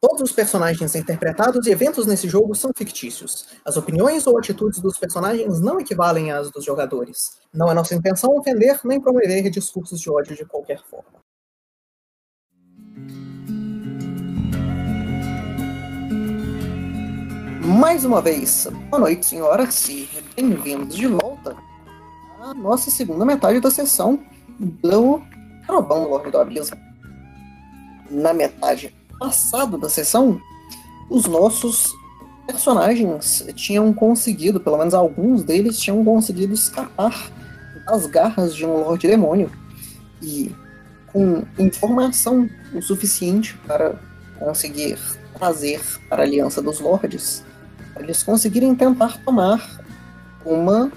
Todos os personagens interpretados e eventos nesse jogo são fictícios. As opiniões ou atitudes dos personagens não equivalem às dos jogadores. Não é nossa intenção ofender nem promover discursos de ódio de qualquer forma. Mais uma vez, boa noite, senhoras, e bem-vindos de volta à nossa segunda metade da sessão do Trovão do Lorde do Abismo. Na metade passada da sessão, os nossos personagens tinham conseguido, pelo menos alguns deles tinham conseguido escapar das garras de um Lorde Demônio. E com informação o suficiente para conseguir trazer para a Aliança dos Lordes, eles conseguirem tentar tomar uma.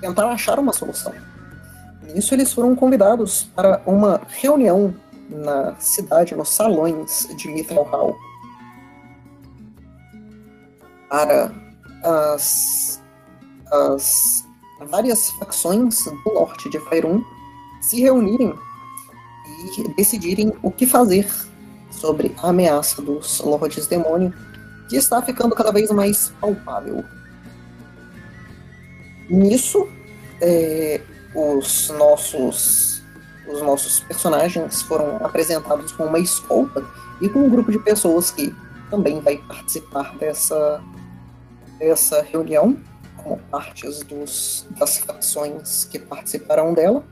tentar achar uma solução. Nisso, eles foram convidados para uma reunião na cidade, nos salões de Mithril Hall. Para as, as várias facções do norte de Faerun se reunirem e decidirem o que fazer sobre a ameaça dos Lordes Demônio, que está ficando cada vez mais palpável. Nisso, é, os nossos os nossos personagens foram apresentados com uma escolta e com um grupo de pessoas que também vai participar dessa dessa reunião como partes dos, das facções que participarão dela.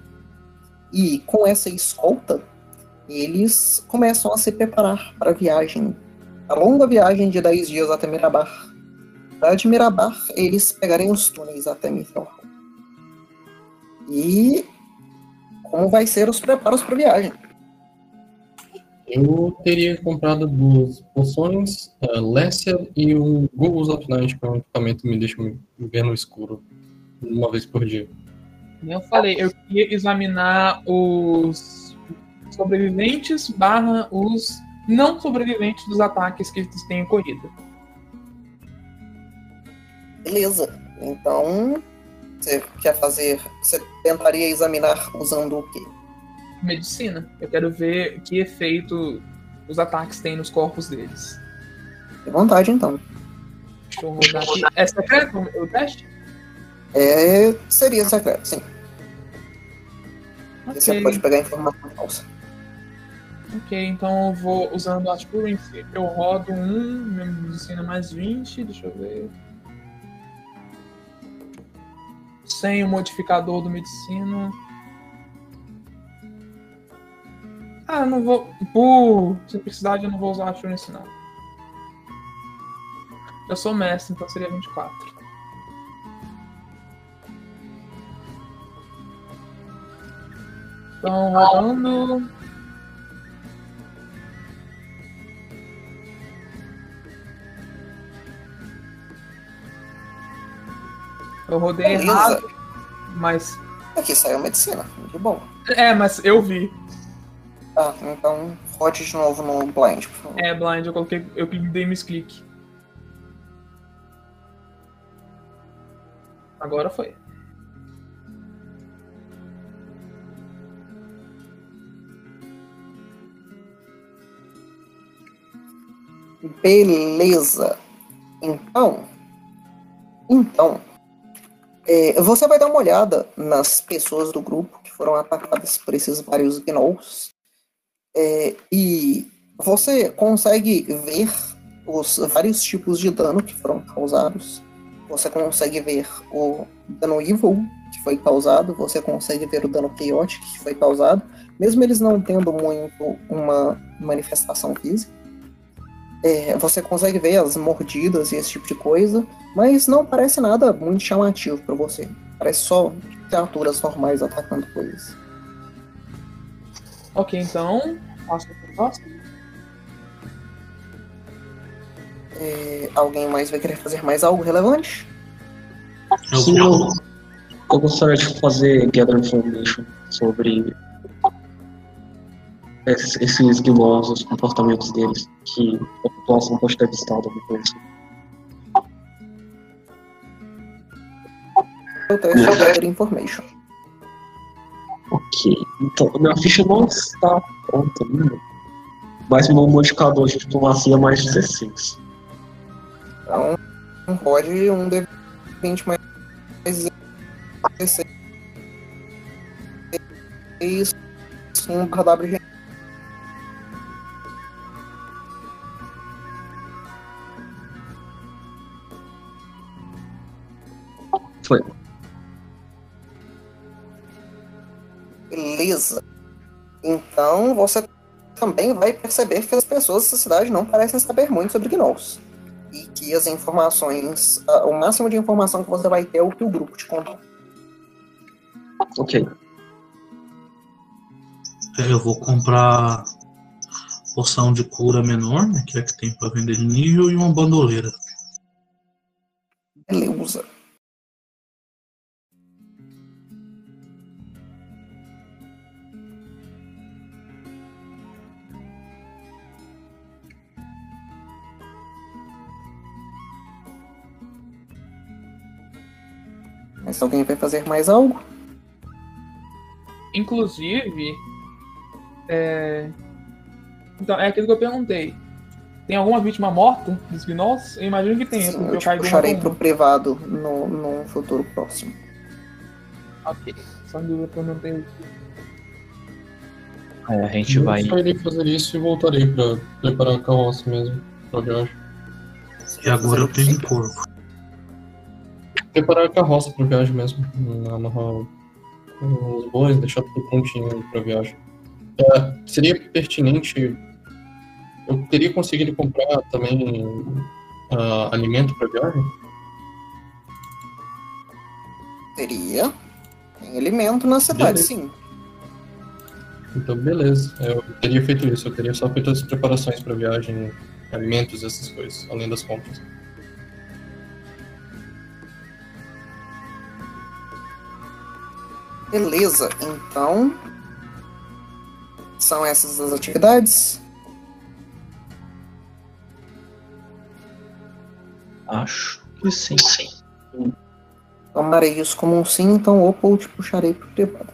E com essa escolta, eles começam a se preparar para a viagem, a longa viagem de 10 dias até Mirabar. Para de Mirabar, eles pegarem os túneis até Mithril. E como vai ser os preparos para a viagem? Eu teria comprado duas poções, a Lessia e um Google's of Night, que é um equipamento que me deixa ver no escuro uma vez por dia. Eu falei, eu queria examinar os sobreviventes barra os não sobreviventes dos ataques que eles têm ocorrido. Beleza. Então, você quer fazer. Você tentaria examinar usando o quê? Medicina. Eu quero ver que efeito os ataques têm nos corpos deles. De vontade, então. Deixa eu rodar aqui. É secreto o teste? É, seria secreto, sim. Okay. Você pode pegar informação falsa. Ok, então eu vou usando a Assurance, eu rodo um, minha medicina mais 20, deixa eu ver. Sem o modificador do medicina. Ah, não vou. Por simplicidade, eu não vou usar a Assurance, não. Eu sou mestre, então seria 24. Então, rodando. Eu rodei Beleza. errado, mas. Aqui saiu medicina, de bom. É, mas eu vi. Tá, então rode de novo no blind, por favor. É, blind, eu coloquei. Eu dei misclick. Agora foi. Beleza. Então. Então. É, você vai dar uma olhada nas pessoas do grupo que foram atacadas por esses vários gnolls. É, e você consegue ver os vários tipos de dano que foram causados. Você consegue ver o dano evil que foi causado, você consegue ver o dano chaotic que foi causado, mesmo eles não tendo muito uma manifestação física. É, você consegue ver as mordidas e esse tipo de coisa, mas não parece nada muito chamativo para você. Parece só criaturas normais atacando coisas. Ok, então, passo para o próximo. É, alguém mais vai querer fazer mais algo relevante? Sim, eu, eu gostaria de fazer Gather Information sobre esses, esses os comportamentos deles, que a população pode ter visitado alguma coisa. Eu tenho Gather Information. Ok, então minha ficha não está pronta ainda. Mas meu modificador de diplomacia é mais 16. Então, pode um D20 mais 16. Um barra W Foi. Beleza. Então você também vai perceber que as pessoas dessa cidade não parecem saber muito sobre gnolls. E que as informações, ah, o máximo de informação que você vai ter é o que o grupo te contou. Ok. É, Eu vou comprar poção de cura menor, né, que é a que tem pra vender de nível, e uma bandoleira. Beleza. Mas alguém vai fazer mais algo? Inclusive, é... Então, é aquilo que eu perguntei. Tem alguma vítima morta dos gnolls? Eu imagino que tenha, Sim, porque eu o te Kaido puxarei pro privado no, no futuro próximo. Ok, só em dúvida que eu não tenho. Aí a gente Eu vai. só irei fazer isso e voltarei pra preparar a carroça mesmo pra viagem. E agora eu tenho um corvo. Preparar a carroça pra viagem mesmo. Amarrar os bois, deixar tudo prontinho pra viagem. É, seria pertinente. Eu teria conseguido comprar também ah, alimento pra viagem? Teria. Tem alimento na cidade, Beleza. sim. Então, beleza. Eu teria feito isso. Eu teria só feito as preparações pra viagem, alimentos, essas coisas, além das compras. Beleza, então. São essas as atividades? Acho que sim. Tomarei isso como um sim, então opa, eu te puxarei pro privado.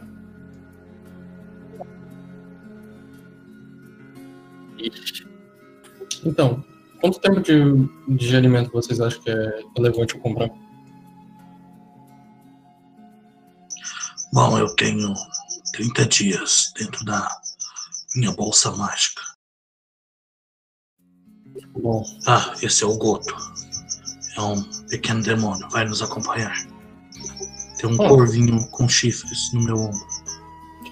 Então, quanto tempo de, de alimento vocês acham que é relevante eu comprar? Bom, eu tenho 30 dias dentro da minha bolsa mágica. Bom, Ah, esse é o Goto. É um pequeno demônio, vai nos acompanhar. Tem um Ah. corvinho com chifres no meu ombro.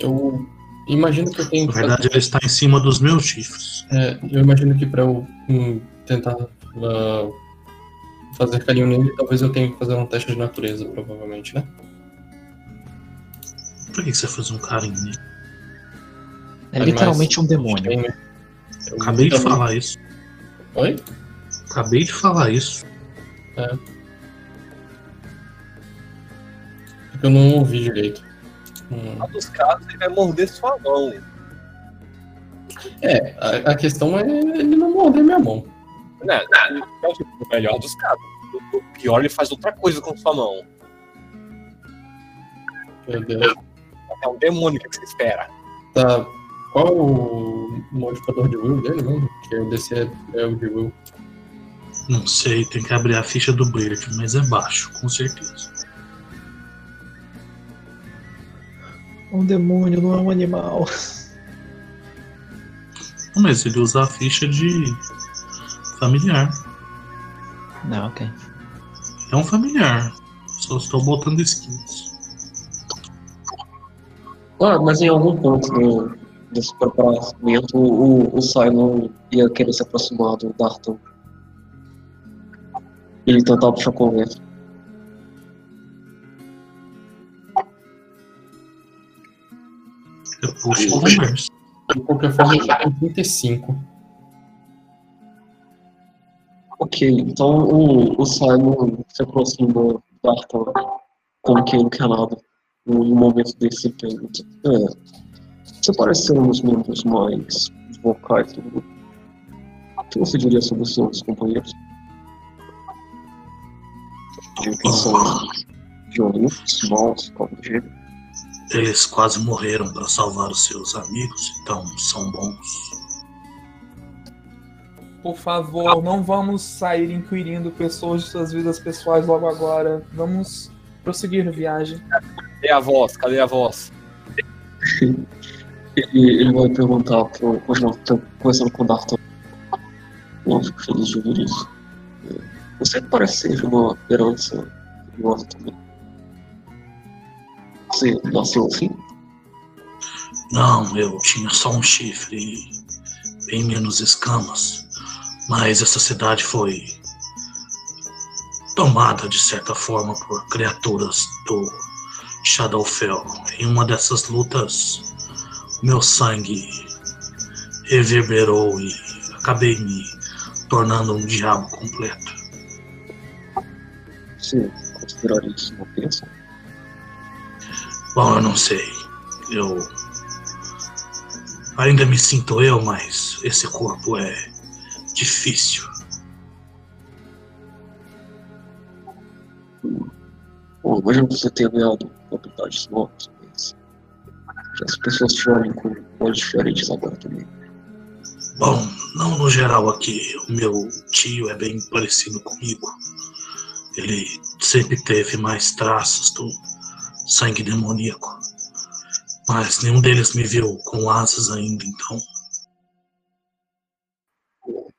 eu imagino que eu tenho Na verdade, ele está em cima dos meus chifres. É, eu imagino que pra eu hum, tentar ah, fazer carinho nele, talvez eu tenha que fazer um teste de natureza, provavelmente, né? Por que você fez um carinho nele? É literalmente um demônio. Né? Eu Acabei de falar isso. Oi? Acabei de falar isso. Porque eu não ouvi direito. Hum, No dos casos, ele vai morder sua mão. É, a, a questão é ele não morder minha mão. Né? Não, tipo, no melhor dos casos. O- O pior, ele faz outra coisa com sua mão. Meu Deus. É um demônio que você espera. Tá. Qual o modificador de will dele mesmo? Que o DC é, é o de will. Não sei, tem que abrir a ficha do Blair, mas é baixo, com certeza. Um demônio não é um animal. Mas ele usa a ficha de familiar. Não, ok. É um familiar. Só estou botando skins. Ah, mas em algum ponto do, desse preparamento, o, o Simon ia querer se aproximar do Darton. Ele tentar puxar conversa. Eu puxo converso. De qualquer forma, eu tô com 35. Ok, então o, o Simon se aproxima do Darton como quem não quer nada. No momento desse pergunta. É, você parece ser um dos membros mais vocais do grupo. O que você diria sobre os seus companheiros? De que são violentos, maus, gênero? Eles quase morreram para salvar os seus amigos, então são bons. Por favor, não vamos sair inquirindo pessoas de suas vidas pessoais logo agora. Vamos prosseguir a viagem. Cadê a voz? Cadê a voz? Ele, ele vai perguntar pro que tá conversando com o Darton. Eu fico feliz de ouvir isso. Você parece ser uma herança curiosa também. Você nasceu assim? Não, eu tinha só um chifre e bem menos escamas. Mas essa cidade foi tomada de certa forma por criaturas do Shadowfell. Em uma dessas lutas, meu sangue reverberou e acabei me tornando um diabo completo. Você consideraria isso uma bênção? Bom, eu não sei. Eu ainda me sinto eu, mas esse corpo é difícil. Bom, imagino que você tenha ganhado habilidades novas, mas as pessoas olhem com olhos diferentes agora também. Bom, não no geral aqui. O meu tio é bem parecido comigo. Ele sempre teve mais traços do sangue demoníaco. Mas nenhum deles me viu com asas ainda, então.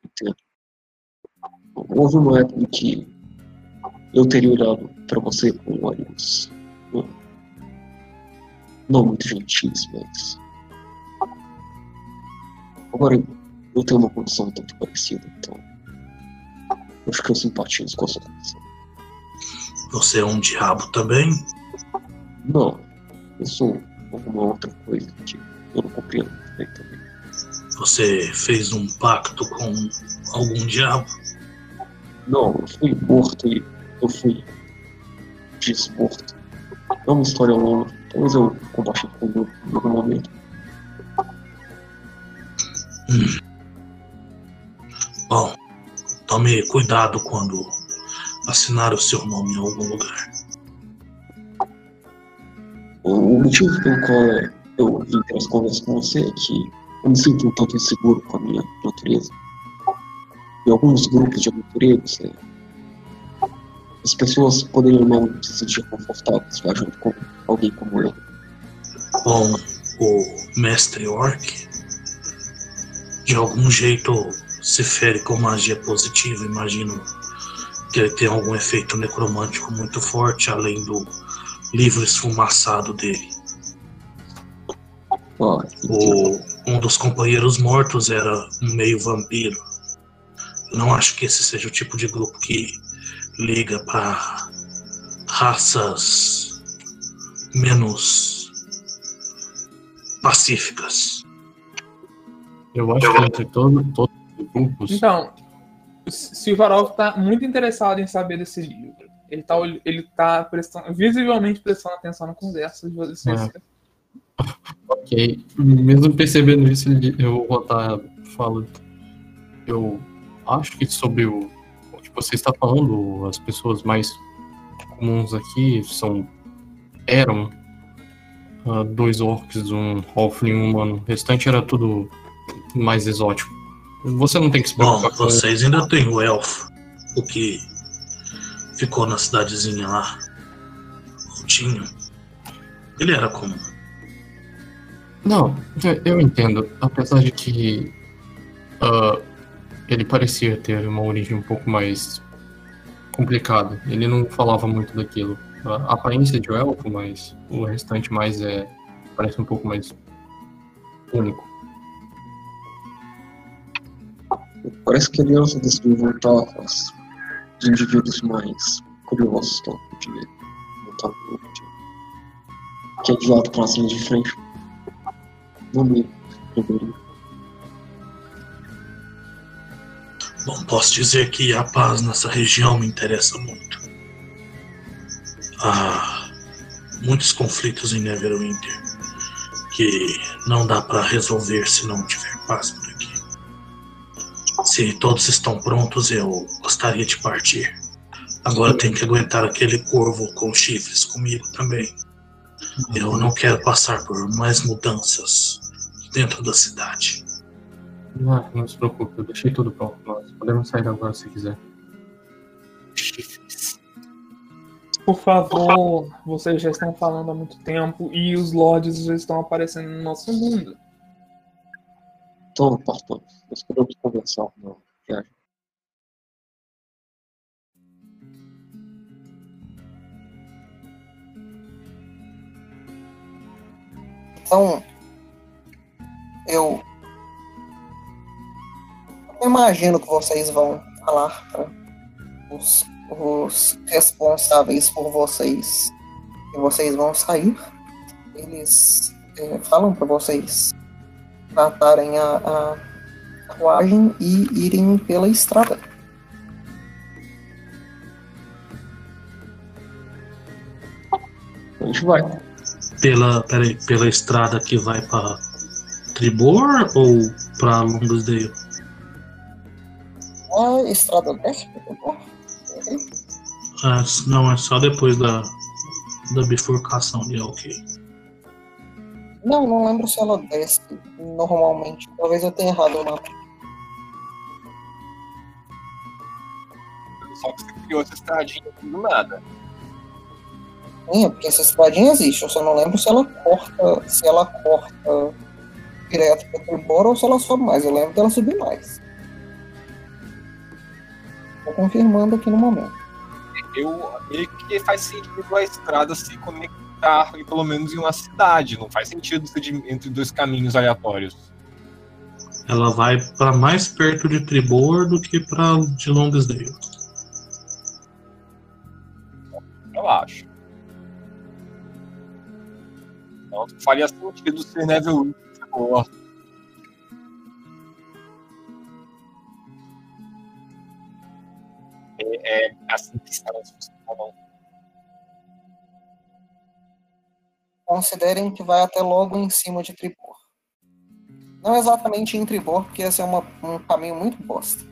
Entendo. Houve uma época em que eu teria olhado para você com olhos não, muito gentis, mas agora eu tenho uma condição tanto parecida, então eu acho que eu simpatizo com a sua condição. Você é um diabo também? Não, eu sou alguma outra coisa que eu não compreendo também. Você fez um pacto com algum diabo? Não, eu fui morto e eu fui desmorto. É uma história longa, talvez eu compartilhe com o em algum momento. Bom, tome cuidado quando assinar o seu nome em algum lugar. O, motivo pelo qual é- eu vim ter essa conversa com você é que eu me sinto um tanto inseguro com a minha natureza. Em alguns grupos de aventureiros, as pessoas poderiam não se sentir confortáveis viajando com alguém como eu. Bom, o mestre Orc, de algum jeito, se fere com magia positiva. Imagino que ele tem algum efeito necromântico muito forte, além do livro esfumaçado dele. Ah, O, um dos companheiros mortos era um meio vampiro. Não acho que esse seja o tipo de grupo que liga para raças menos pacíficas. Eu acho que entre todo, todos os grupos, Então, Silvarov tá muito interessado em saber desse livro. Ele tá, ol- ele tá prestando, visivelmente prestando atenção na conversa de vocês. É. ok. Mesmo percebendo isso, eu vou estar falando. Eu acho que sobre o, o que você está falando, as pessoas mais comuns aqui são. Eram ah, dois orcs, um halfling um humano. O restante era tudo mais exótico. Você não tem que se Bom, preocupar com vocês ainda têm o elfo, o que ficou na cidadezinha lá. O Tinho. Ele era comum. Não, eu- entendo. Apesar de que ah, ele parecia ter uma origem um pouco mais complicada. Ele não falava muito daquilo. A aparência de um elfo, mas o restante mais é. parece um pouco mais único. Parece que a aliança decidiu voltar aos os indivíduos mais curiosos estão de de, que é guiado para as linhas de frente. Não me deveria. Bom, posso dizer que a paz nessa região me interessa muito. Há muitos conflitos em Neverwinter que não dá para resolver se não tiver paz por aqui. Se todos estão prontos, eu gostaria de partir. Agora tenho que aguentar aquele corvo com chifres comigo também. Eu não quero passar por mais mudanças dentro da cidade. Não, não se preocupe, eu deixei tudo pronto. lá. podemos sair agora se quiser. Chifres. Por favor, vocês já estão falando há muito tempo e os lords já estão aparecendo no nosso mundo. Então, Parton, nós podemos conversar na viagem. Então, eu eu imagino que vocês vão falar para os, os responsáveis por vocês que vocês vão sair. Eles é, falam para vocês tratarem a, a carruagem e irem pela estrada. A gente vai. Pela, peraí, pela estrada que vai pra Tribor ou pra Longosdale? A estrada desce, por É, não, é só depois da, da bifurcação de ok. Não, não lembro se ela desce normalmente. Talvez eu tenha errado o mapa. Só que você criou essa estradinha aqui do nada. Sim, é porque essa estradinha existe. Eu só não lembro se ela corta, se ela corta direto para Tribora ou se ela sobe mais. Eu lembro dela subir mais. Tô confirmando aqui no momento. Eu meio que faz sentido a estrada se conectar em, pelo menos em uma cidade. Não faz sentido ser de- entre dois caminhos aleatórios. Ela vai pra mais perto de Tribor do que pra de Longosdale. Eu acho. Então faria sentido ser Neville boa. É, é assim que. Considerem que vai até logo em cima de Tribor. Não exatamente em Tribor, porque esse é uma- um caminho muito bosta.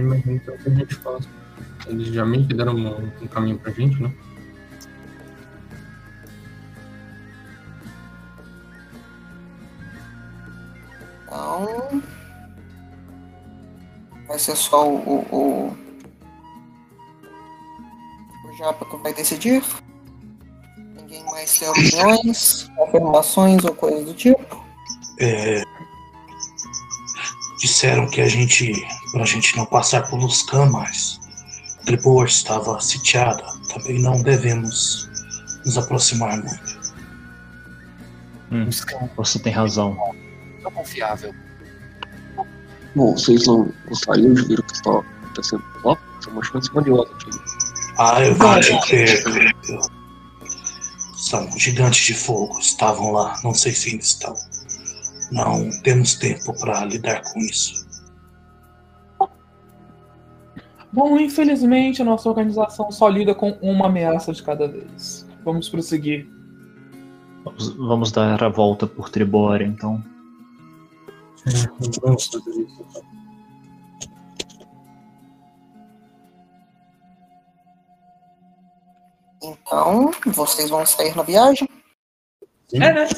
Eu imagino que é o que a gente faz. Eles já meio que deram um, um caminho pra gente, né? Então. Vai ser só o. O, o, o Japa que vai decidir. Ninguém mais tem opiniões, afirmações ou coisa do tipo. É, disseram que a gente, pra gente não passar por Luscan mais. Tribor estava sitiada. Também não devemos nos aproximar muito. Hum, você tem razão. Não confiável. Bom, vocês não gostariam de ver o que está acontecendo lá? São uma chance valiosa aqui. Ah, eu pode crer. São gigantes de fogo. Estavam lá. Não sei se ainda estão. Não temos tempo para lidar com isso. Bom, infelizmente a nossa organização só lida com uma ameaça de cada vez. Vamos prosseguir. Vamos, vamos dar a volta por Tribora, então. É, vamos fazer isso. então. Então, vocês vão sair na viagem. Sim. É, né?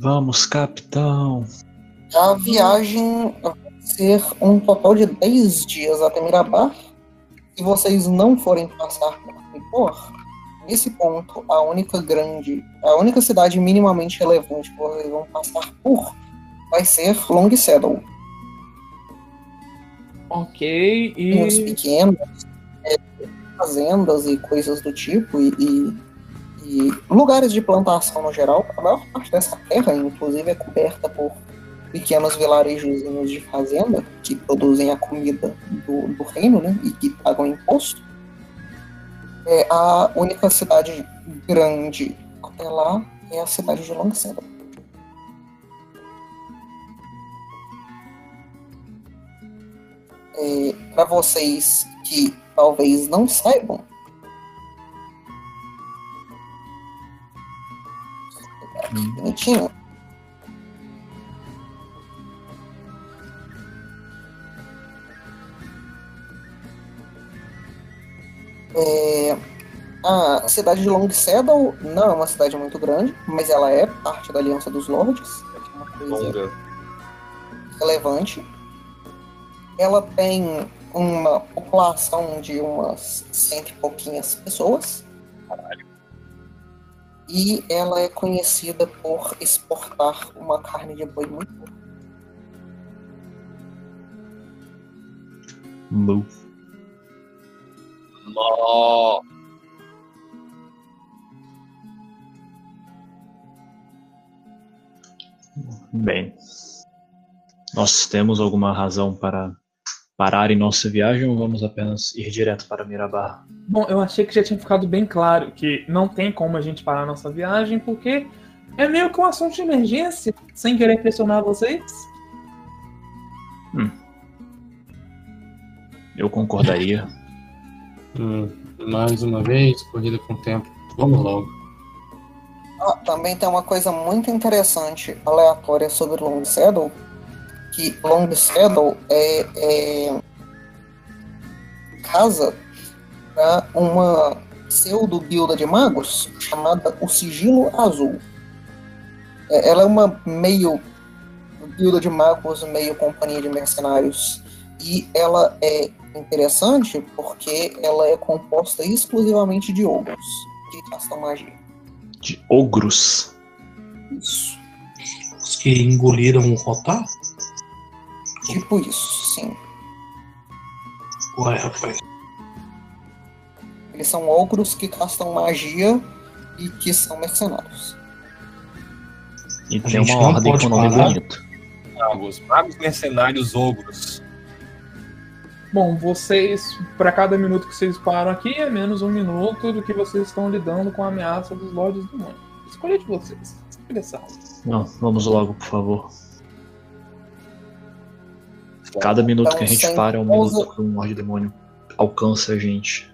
Vamos, capitão. A viagem vai ser um total de 10 dias até Mirabar. Se vocês não forem passar por Tripor, nesse ponto, a única grande, a única cidade minimamente relevante que vocês vão passar por vai ser Long Saddle. Ok, Tem uns e. pequenos, é, fazendas e coisas do tipo, e, e- e lugares de plantação no geral. A maior parte dessa terra, inclusive, é coberta por pequenos vilarejozinhos de fazenda que produzem a comida do, do reino, né? E que pagam imposto. É, a única cidade grande até lá é a cidade de Long Saddle. para vocês que talvez não saibam, Bonitinho. É, a cidade de Long Saddle não é uma cidade muito grande, mas ela é parte da Aliança dos Lords. É Longa. relevante. Ela tem uma população de umas cento e pouquinhas pessoas. E ela é conhecida por exportar uma carne de boi muito boa. Mu. Nó. Bem. Nós temos alguma razão para parar em nossa viagem ou vamos apenas ir direto para Mirabar? Bom, eu achei que já tinha ficado bem claro que não tem como a gente parar a nossa viagem, porque é meio que um assunto de emergência, sem querer pressionar vocês. Eu concordaria. Hum, mais uma vez, corrida com o tempo. Vamos logo. Ah, também tem uma coisa muito interessante, aleatória sobre Long Saddle, que Long Saddle é, é casa para uma pseudo guilda de magos chamada o Sigilo Azul. É, ela é uma meio guilda de magos, meio companhia de mercenários. E ela é interessante porque ela é composta exclusivamente de ogros que castam magia. De ogros. Isso. Os que engoliram o rotar? Tipo isso, sim. Ué, rapaz. Eles são ogros que castam magia e que são mercenários. E tem uma ordem com nome bonito. Magos, magos mercenários ogros. Bom, vocês, para cada minuto que vocês param aqui, é menos um minuto do que vocês estão lidando com a ameaça dos Lordes do Mundo. Escolha de vocês. Expressão. Não, vamos logo, por favor. Cada minuto Então, que a gente para é um pausa- minuto que um Lorde Demônio alcança a gente.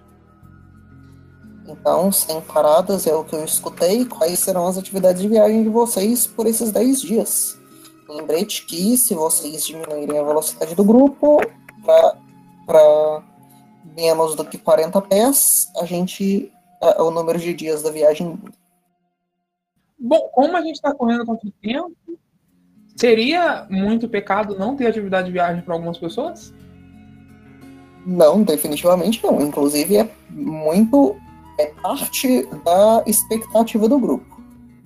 Então, sem paradas, é o que eu escutei. Quais serão as atividades de viagem de vocês por esses 10 dias? Lembrete que se vocês diminuírem a velocidade do grupo para menos do que 40 pés, a gente. a- o número de dias da viagem muda. Bom, como a gente está correndo contra o tempo, seria muito pecado não ter atividade de viagem para algumas pessoas? Não, definitivamente não. Inclusive é muito. É parte da expectativa do grupo,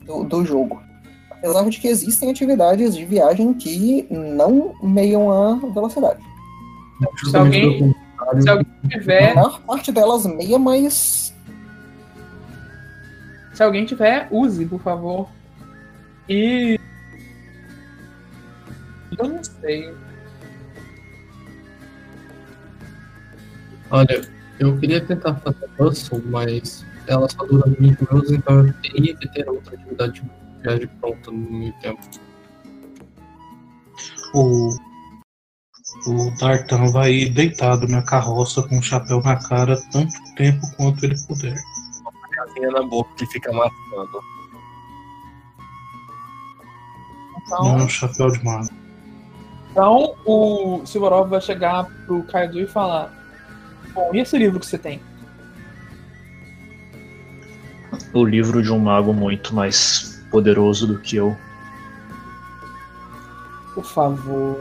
do, do jogo. Apesar de que existem atividades de viagem que não meiam a velocidade. Se alguém, se alguém A tiver, maior parte delas meia, mas se alguém tiver, use, por favor. E eu não sei. Olha, eu queria tentar fazer hustle, mas ela só dura 20 minutos, então eu teria que ter outra atividade de viagem pronta no meio tempo. O, o Dartan vai ir deitado na carroça com o chapéu na cara tanto tempo quanto ele puder. Casinha na boca que fica matando. Então, Não é um chapéu de mago. então o Silvarov vai chegar pro Kaido e falar: Bom, e esse livro que você tem? O livro de um mago muito mais poderoso do que eu. Por favor.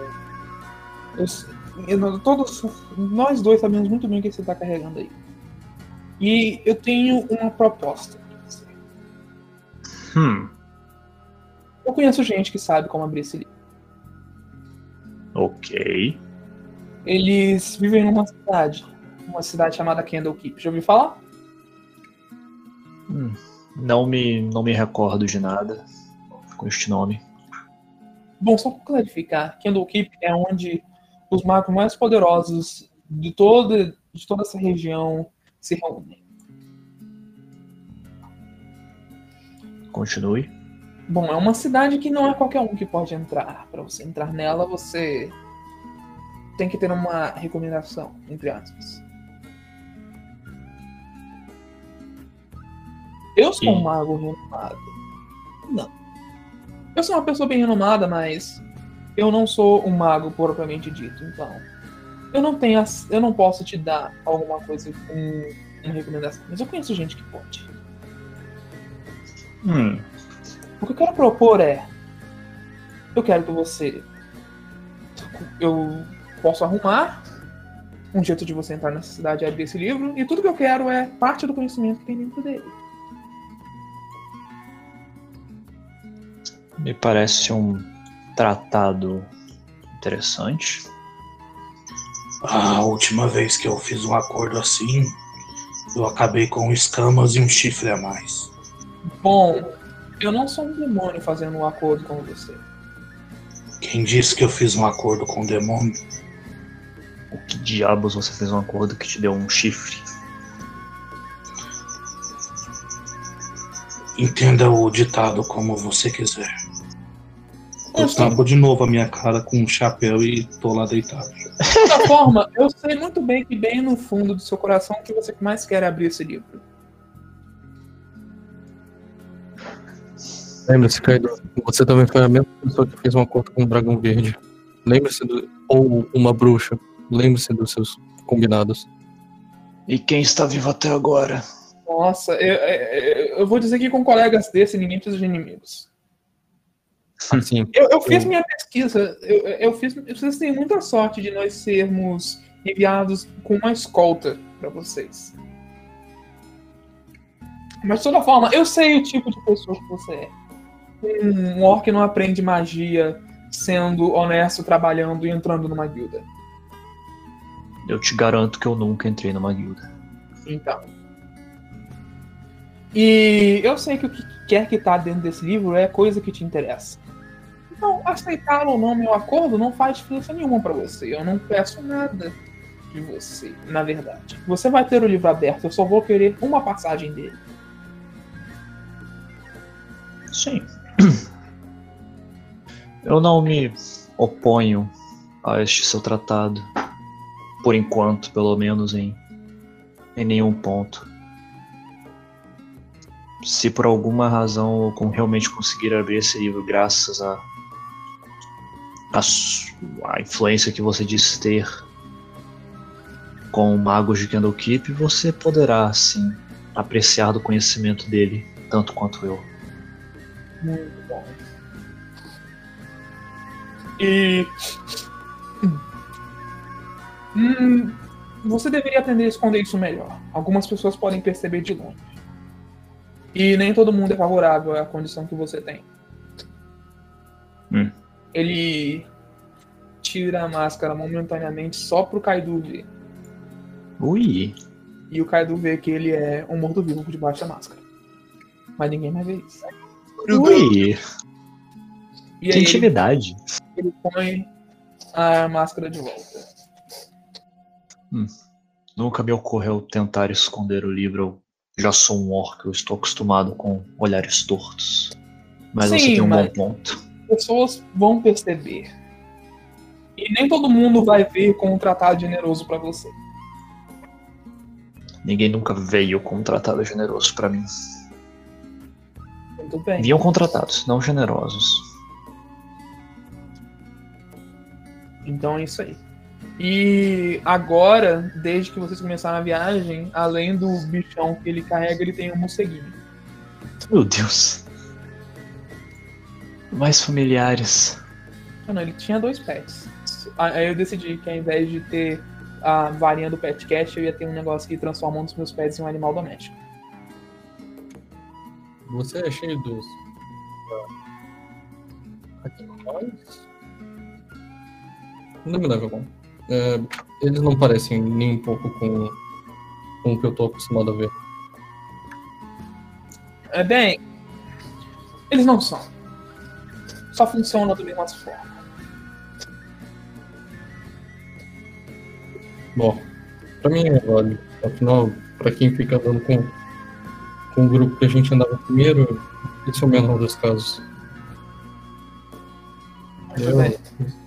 Eu, eu- todos, nós dois sabemos muito bem o que você está carregando aí. E eu tenho uma proposta. Hum, Eu conheço gente que sabe como abrir esse livro. ok. Eles vivem numa cidade. Uma cidade chamada Candlekeep. Já ouviu falar? Hum, não me, não me recordo de nada com este nome. Bom, só para clarificar, Candlekeep é onde os magos mais poderosos de toda, de toda essa região se reúnem. Continue. Bom, é uma cidade que não é qualquer um que pode entrar. Para você entrar nela, você tem que ter uma recomendação, entre aspas. Eu sou um mago renomado. Não. Eu sou uma pessoa bem renomada, mas eu não sou um mago propriamente dito, então. Eu não tenho. Eu não posso te dar alguma coisa com uma recomendação, mas eu conheço gente que pode. Hum, O que eu quero propor é. Eu quero que você. Eu posso arrumar um jeito de você entrar nessa cidade e abrir esse livro, e tudo que eu quero é parte do conhecimento que tem dentro dele. Me parece um tratado interessante. A última vez que eu fiz um acordo assim, eu acabei com escamas e um chifre a mais. Bom, eu não sou um demônio fazendo um acordo com você. Quem disse que eu fiz um acordo com o demônio? O que diabos você fez um acordo que te deu um chifre? Entenda o ditado como você quiser. Eu tapo de novo a minha cara com um chapéu e tô lá deitado. de certa forma, eu sei muito bem que bem no fundo do seu coração que você mais quer é abrir esse livro. Lembre-se, Kaido, você também foi a mesma pessoa que fez um acordo com o Dragão Verde. Lembre-se do. Ou uma bruxa. Lembre-se dos seus combinados. E quem está vivo até agora? Nossa, eu, eu, eu vou dizer que com colegas desse ninguém precisa de inimigos. Assim, Eu, eu fiz minha pesquisa, eu, eu fiz. Vocês têm muita sorte de nós sermos enviados com uma escolta pra vocês. Mas de toda forma, eu sei o tipo de pessoa que você é. Um orc não aprende magia sendo honesto, trabalhando e entrando numa guilda. Eu te garanto que eu nunca entrei numa guilda. Então. E eu sei que o que quer que tá dentro desse livro é coisa que te interessa. Então, aceitá-lo ou não, meu acordo, não faz diferença nenhuma pra você. Eu não peço nada de você, na verdade. Você vai ter o livro aberto, eu só vou querer uma passagem dele. Sim. Eu não me oponho a este seu tratado. Por enquanto, pelo menos em, em nenhum ponto. Se por alguma razão eu realmente conseguir abrir esse livro graças a, a, a influência que você disse ter com magos de Candlekeep, você poderá, sim, apreciar do conhecimento dele tanto quanto eu. Muito bom. E. Hum, você deveria aprender a esconder isso melhor. Algumas pessoas podem perceber de longe. E nem todo mundo é favorável à condição que você tem. Hum. Ele tira a máscara momentaneamente só pro Kaido ver. Ui, E o Kaido vê que ele é um morto-vivo por debaixo da máscara. Mas ninguém mais vê isso. ui, E que aí ele intimidade. ele põe a máscara de volta. Nunca me ocorreu tentar esconder o livro. Eu já sou um orc, eu estou acostumado com olhares tortos. Mas você Sim, tem um mas- bom ponto. Pessoas vão perceber. E nem todo mundo vai vir com um tratado generoso pra você. Ninguém nunca veio com um tratado generoso pra mim. Muito bem. Vinham contratados, não generosos. Então é isso aí. E agora, desde que vocês começaram a viagem, além do bichão que ele carrega, ele tem um morceguinho. Meu Deus. Mais familiares. Ah, não, ele tinha dois pets. Aí eu decidi que ao invés de ter a varinha do Pet Cat, eu ia ter um negócio que transforma um dos meus pets em um animal doméstico. você é cheio dos. ah, animais? Me leva bom. É, eles não parecem nem um pouco com, com o que eu tô acostumado a ver. É bem, eles não são. Só funcionam da mesma forma. Bom, pra mim é válido. Afinal, pra quem fica andando com, com o grupo que a gente andava primeiro, esse é o menor dos casos. Eu,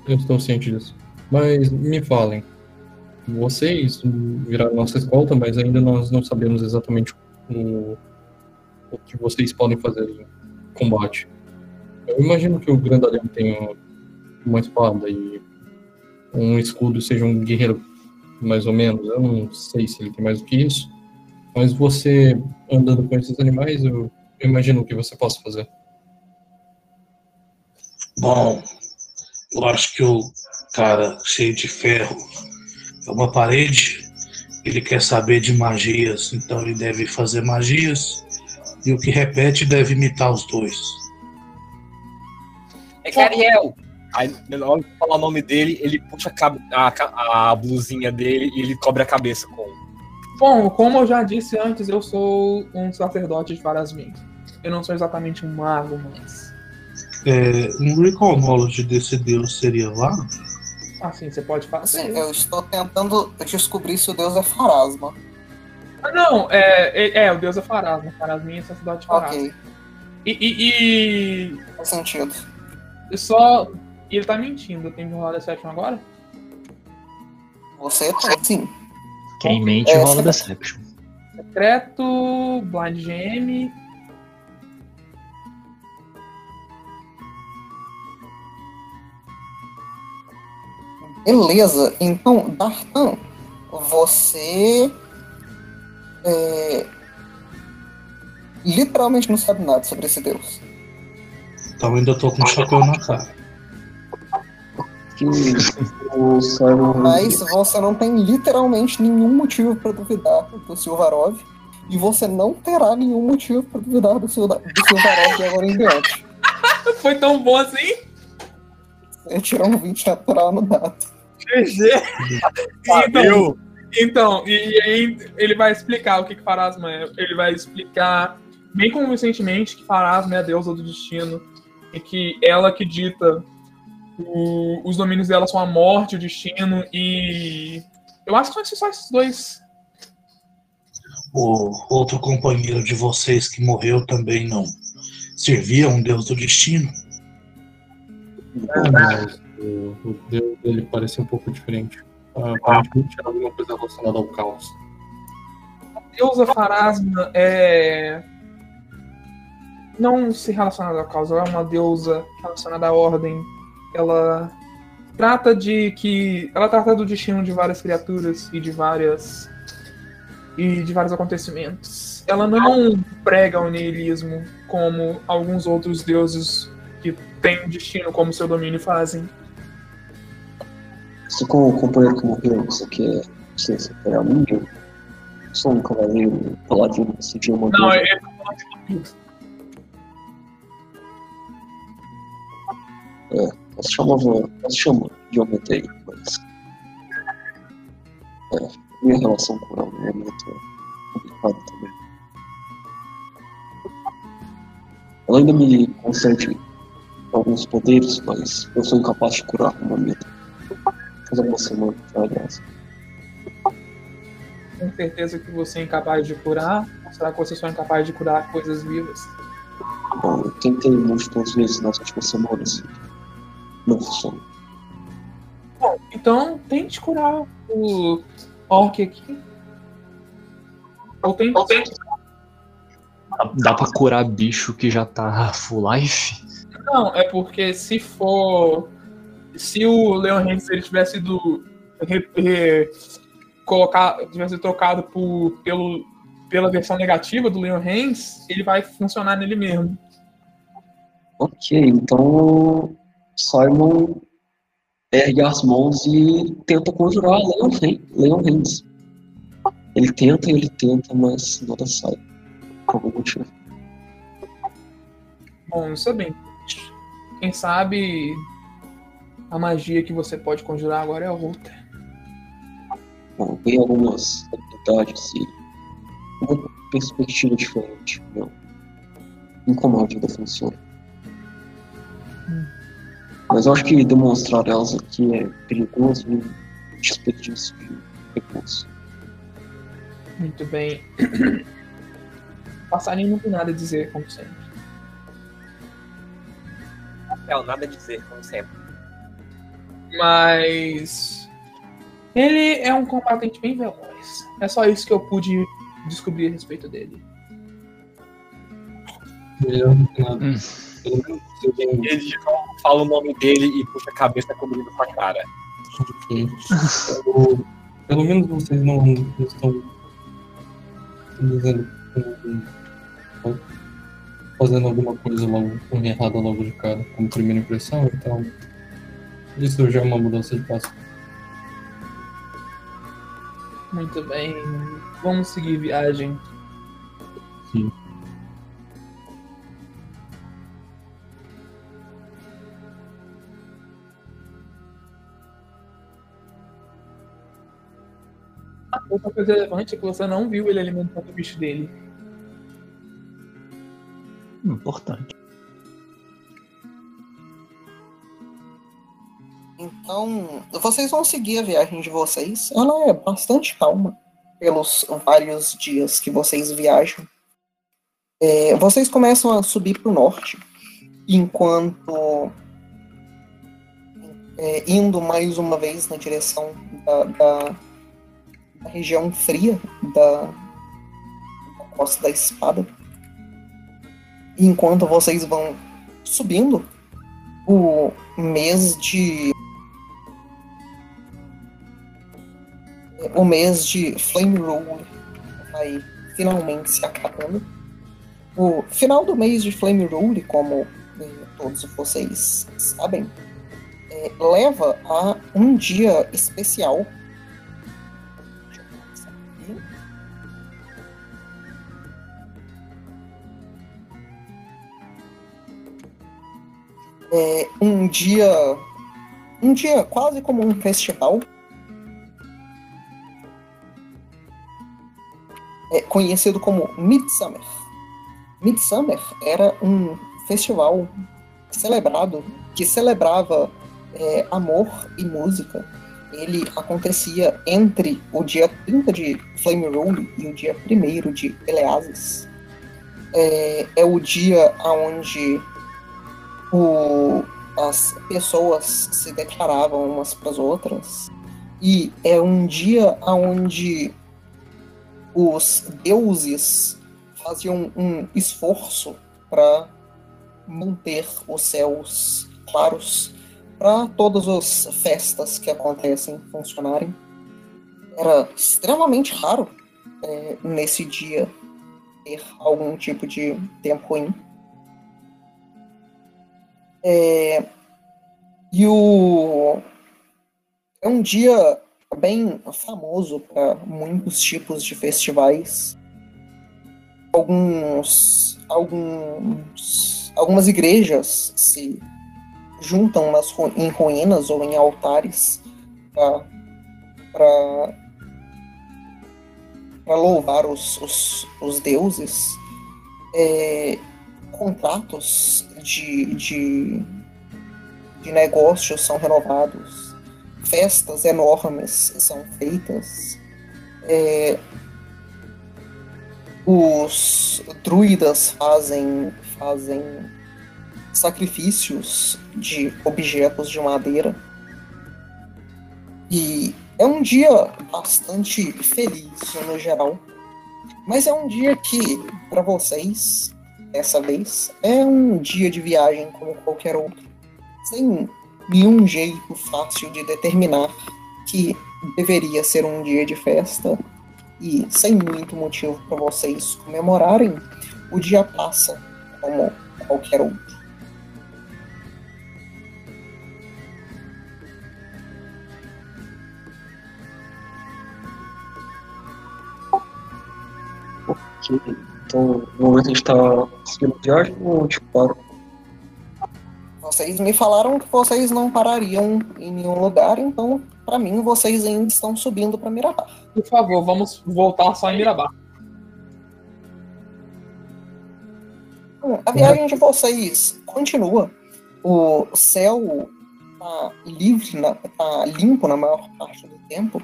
eu estou ciente disso. Mas me falem, vocês viraram nossa escolta, mas ainda nós não sabemos exatamente o, o que vocês podem fazer em combate. Eu imagino que o Grandalhão tenha uma espada e um escudo seja um guerreiro mais ou menos. Eu não sei se ele tem mais do que isso. Mas você andando com esses animais, eu, eu imagino que você possa fazer. Bom, eu acho que o cara cheio de ferro é uma parede. Ele quer saber de magias, então ele deve fazer magias. E o que repete deve imitar os dois. É que Ariel. Aí, na hora que falar o nome dele, ele puxa a, a, a blusinha dele e ele cobre a cabeça com. Bom, como eu já disse antes, eu sou um sacerdote de Farazmin. Eu não sou exatamente um mago, mas. É, um recall knowledge desse deus seria válido? Assim, você pode fazer. eu estou tentando descobrir se o deus é Farasma. Ah, não, é, é, é, o deus é Farazma. Farazmin é sacerdote de Farazma. Ok, E, e, faz sentido. E só. E ele tá mentindo. Eu tenho que rolar a sétima agora? Você tem, sim. Quem mente É, rola essa- Deception. Secreto, Blind GM. Beleza, então, Dartan, você. é, literalmente não sabe nada sobre esse deus. Então ainda tô com um chapéu na cara. Que o Simon. Mas você não tem literalmente nenhum motivo para duvidar do Silvarov. E você não terá nenhum motivo para duvidar do, Sil do Silvarov de agora em diante. Foi tão bom assim? Você tirou um 20 natural no dado. Então, então e, e aí ele vai explicar o que, que Farasma é. Ele vai explicar bem convincentemente que Farasma é a deusa do destino e que ela que dita o- os domínios dela são a morte, o destino e eu acho que são esses- só esses dois. O outro companheiro de vocês que morreu também não servia a um deus do destino? É, mas o, o deus dele parece um pouco diferente. Aparentemente era alguma coisa relacionada ao caos. A deusa Farasma é não se relacionada ao caos, ela é uma deusa relacionada à ordem. Ela trata de que ela trata do destino de várias criaturas e de várias e de vários acontecimentos. Ela não prega o niilismo como alguns outros deuses que têm destino como seu domínio fazem. Se com o companheiro que morreu, você quer você separar a mim, eu sou um cavaleiro paladino, esse dia uma Não, deusa. é Ela se chamava. Ela se chama Diometei, mas. É, minha relação com ela é complicada também. Ela ainda me concede alguns poderes, mas eu sou incapaz de curar no momento. Faz algumas semanas, aliás. com certeza que você é incapaz de curar? Ou será que você só é incapaz de curar coisas vivas? Bom, eu tentei múltiplas vezes nas últimas semanas não funciona. Bom, então tente curar o orc aqui. Ou tente. Dá- Dá pra curar bicho que já tá full life? Não, é porque se for. Se o Leon Hanks ele tivesse sido. Re, re, colocar, tivesse trocado por, pelo, pela versão negativa do Leon Hanks, ele vai funcionar nele mesmo. Ok, então Simon ergue as mãos e tenta conjurar Leon, Leon Hands. Ele tenta e ele tenta, mas nada sai. Por algum motivo. Bom, isso é bem. Quem sabe a magia que você pode conjurar agora é outra. Bom, tem algumas habilidades e uma perspectiva diferente. Não. Em como a vida funciona. Mas eu acho que demonstrar elas aqui é perigoso e um desperdício de recursos. Muito bem. Passarinho não tem nada a dizer, como sempre. Não, nada a dizer, como sempre. Mas. Ele é um combatente bem veloz. É só isso que eu pude descobrir a respeito dele. Melhor do que nada. Ele de novo fala o nome dele e puxa a cabeça cobrindo com a cara. Ok. Pelo, pelo menos vocês não, não estão fazendo alguma coisa logo errada logo de cara, como primeira impressão, então isso já é uma mudança de passo. Muito bem. Vamos seguir viagem. Sim. Outra coisa relevante é que você não viu ele alimentando o bicho dele. Importante. Então, vocês vão seguir a viagem de vocês. Ela é bastante calma pelos vários dias que vocês viajam. É, vocês começam a subir para o norte, enquanto é, indo mais uma vez na direção da, da- região fria da, da Costa da Espada. E enquanto vocês vão subindo, o mês de o mês de Flame Rule vai finalmente se acabando. O final do mês de Flame Rule, como eh, todos vocês sabem, eh, leva a um dia especial. É um dia um dia quase como um festival é conhecido como Midsummer. Midsummer era um festival celebrado que celebrava é, amor e música. Ele acontecia entre o dia 30 de Flame Rule e o dia 1 de Eleazes. É, é o dia onde as pessoas se declaravam umas para as outras. E é um dia onde os deuses faziam um esforço para manter os céus claros para todas as festas que acontecem funcionarem. Era extremamente raro é, nesse dia ter algum tipo de tempo ruim. É, e o é um dia bem famoso para muitos tipos de festivais. Alguns, alguns, algumas igrejas se juntam nas, em ruínas ou em altares para louvar os, os, os deuses. É, contratos de, de, de negócios são renovados festas enormes são feitas. É, os druidas fazem, fazem sacrifícios de objetos de madeira. E é um dia bastante feliz no geral. Mas é um dia que, para vocês, dessa vez, é um dia de viagem como qualquer outro. Sem nenhum jeito fácil de determinar que deveria ser um dia de festa e sem muito motivo para vocês comemorarem, o dia passa como qualquer outro. Então, no momento a gente tá seguindo viagem ou tipo, para? Vocês me falaram que vocês não parariam em nenhum lugar, então, para mim, vocês ainda estão subindo para Mirabar. Por favor, vamos voltar só em Mirabar. A viagem de vocês continua. O céu tá livre, na, tá limpo na maior parte do tempo,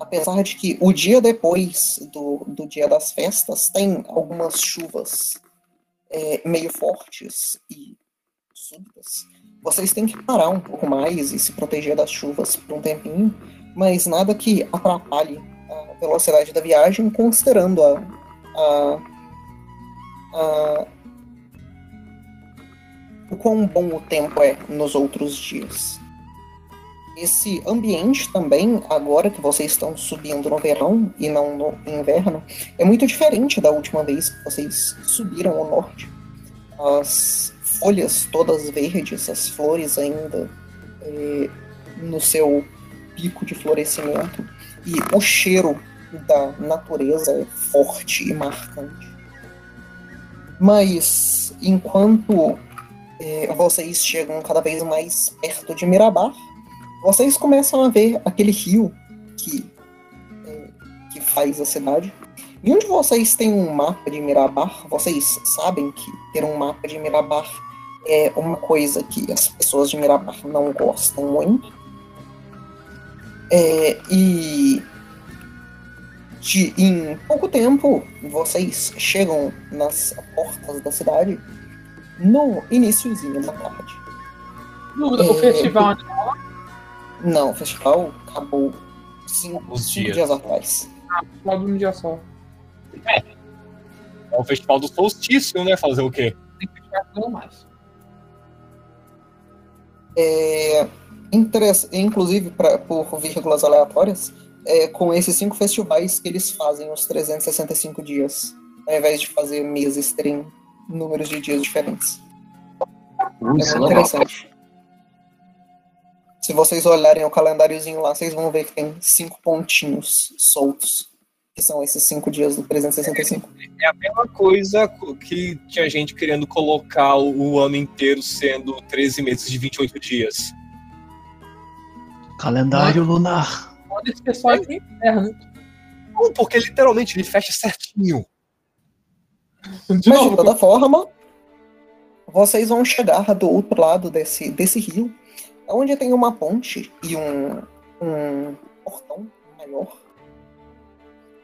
apesar de que o dia depois do, do dia das festas tem algumas chuvas é, meio fortes e súbitas. Vocês têm que parar um pouco mais e se proteger das chuvas por um tempinho, mas nada que atrapalhe a velocidade da viagem, considerando a, a, a o quão bom o tempo é nos outros dias. Esse ambiente também, agora que vocês estão subindo no verão e não no inverno, é muito diferente da última vez que vocês subiram ao norte. As folhas todas verdes, as flores ainda é, no seu pico de florescimento, e o cheiro da natureza é forte e marcante. Mas enquanto vocês chegam cada vez mais perto de Mirabar, vocês começam a ver aquele rio que, é, que faz a cidade. E onde vocês têm um mapa de Mirabar, vocês sabem que ter um mapa de Mirabar é uma coisa que as pessoas de Mirabar não gostam muito. É, e de, em pouco tempo vocês chegam nas portas da cidade no iníciozinho da tarde. Dúvida, o É, festival Não, o festival acabou cinco, cinco dias. dias atrás. logo um dia só. É o festival do solstício, né? Fazer o quê? Tem que ficar tudo mais. É, inclusive, pra, por vírgulas aleatórias, é com esses cinco festivais que eles fazem os 365 dias, ao invés de fazer meses terem números de dias diferentes. Hum, É isso é muito interessante. Se vocês olharem o calendáriozinho lá, vocês vão ver que tem cinco pontinhos soltos, que são esses cinco dias do 365. É a mesma coisa que tinha gente querendo colocar o, ano inteiro sendo 13 meses de 28 dias. Calendário lunar. Pode esse pessoal aqui inferno. Não, porque literalmente ele fecha certinho. De Mas de novo, toda forma, vocês vão chegar do outro lado desse, desse rio, onde tem uma ponte e um, um portão maior.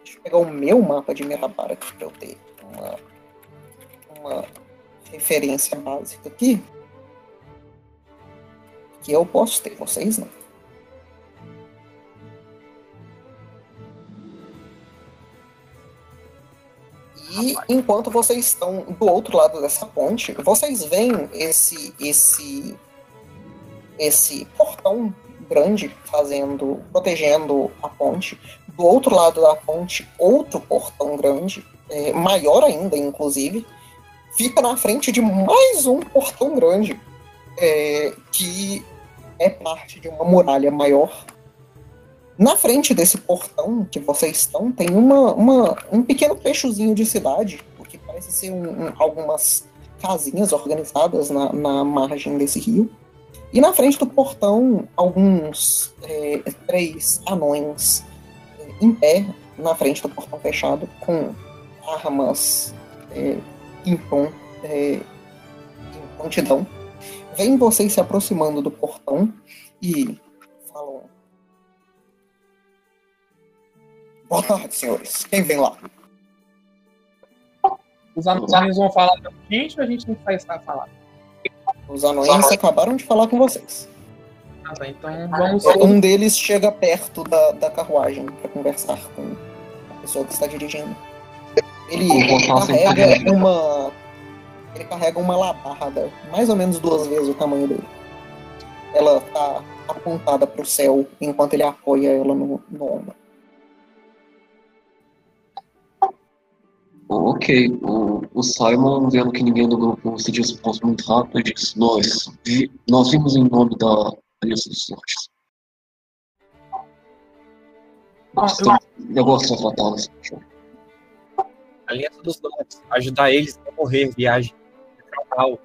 Deixa eu pegar o meu mapa de Mirabar aqui para eu ter uma, uma referência básica aqui. Que eu posso ter, vocês não. E enquanto vocês estão do outro lado dessa ponte, vocês veem esse esse esse portão grande fazendo protegendo a ponte. Do outro lado da ponte, outro portão grande, é, maior ainda, inclusive, fica na frente de mais um portão grande é, que é parte de uma muralha maior. Na frente desse portão que vocês estão, tem uma, uma, um pequeno trechozinho de cidade, o que parece ser um- um- algumas casinhas organizadas na, na margem desse rio. E na frente do portão, alguns é, três anões é, em pé, na frente do portão fechado, com armas é, em tom, é, em prontidão. Vêm vocês se aproximando do portão e falam Boa tarde, senhores. Quem vem lá? os anões vão falar pra gente ou a gente não vai estar falar? Os anões acabaram de falar com vocês. Ah, tá, então vamos. Um deles chega perto da, da carruagem para conversar com a pessoa que está dirigindo. Ele sem carrega uma. Ele carrega uma labarda, mais ou menos duas vezes o tamanho dele. Ela tá apontada para o céu enquanto ele apoia ela no, no ombro. Ok, o, o Simon, vendo que ninguém do grupo se dispôs muito rápido, disse: Nós, vi- nós vimos em nome da Aliança dos Nortes. Ah, negócios a tratá-los. Aliança dos Nortes. Ajudar eles a morrer, viagem. Total.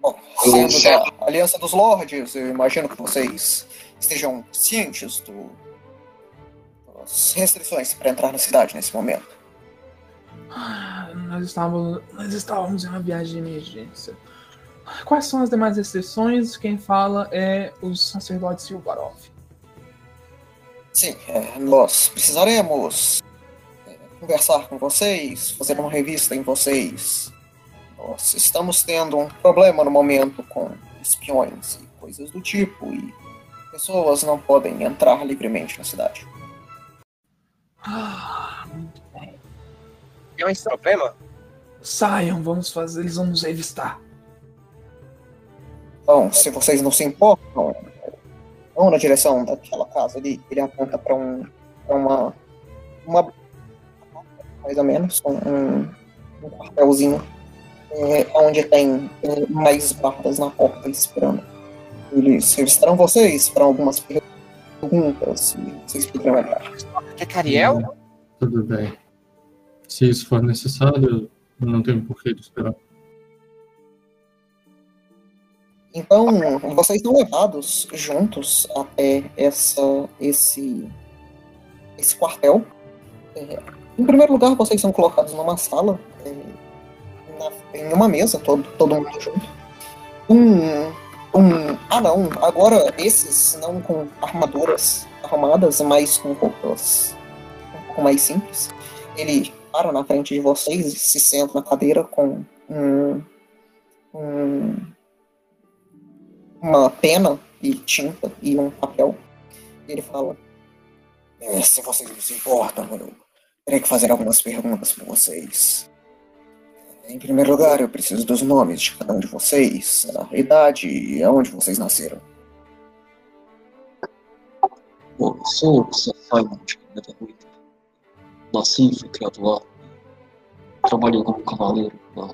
Bom, sendo da Aliança dos Lordes, eu imagino que vocês estejam cientes do, das restrições para entrar na cidade nesse momento. Ah, Nós estávamos, nós estávamos em uma viagem de emergência. Quais são as demais restrições? Quem fala é os sacerdotes Silvarov. Sim, é, nós precisaremos é, conversar com vocês, fazer uma revista em vocês. Nós estamos tendo um problema no momento com espiões e coisas do tipo, e pessoas não podem entrar livremente na cidade. Ah, muito bem. É esse problema? Saiam, vamos fazer, eles vão nos revistar. Bom, se vocês não se importam, vão na direção daquela casa ali. Ele aponta para um, pra uma, uma. mais ou menos, um, um quartelzinho. É, onde tem é, mais barras na porta esperando. Eles revistarão vocês para algumas perguntas, se vocês puderem lembrar. É Cariel? Tudo bem. Se isso for necessário, não tenho porquê de esperar. Então, vocês estão levados juntos até essa, esse, esse quartel. É, em primeiro lugar, vocês são colocados numa sala, é, na, em uma mesa, todo, todo mundo junto. Um, um. Ah, não, agora esses não com armaduras arrumadas, mas com roupas um pouco mais simples. Ele para na frente de vocês e se senta na cadeira com um, um uma pena e tinta e um papel. E ele fala: é, Se vocês não se importam, eu terei que fazer algumas perguntas para vocês. Em primeiro lugar, eu preciso dos nomes de cada um de vocês, a idade e aonde vocês nasceram. Bom, eu sou o Simon de Neverwinter. Nasci e fui criado lá. Trabalhei como cavaleiro na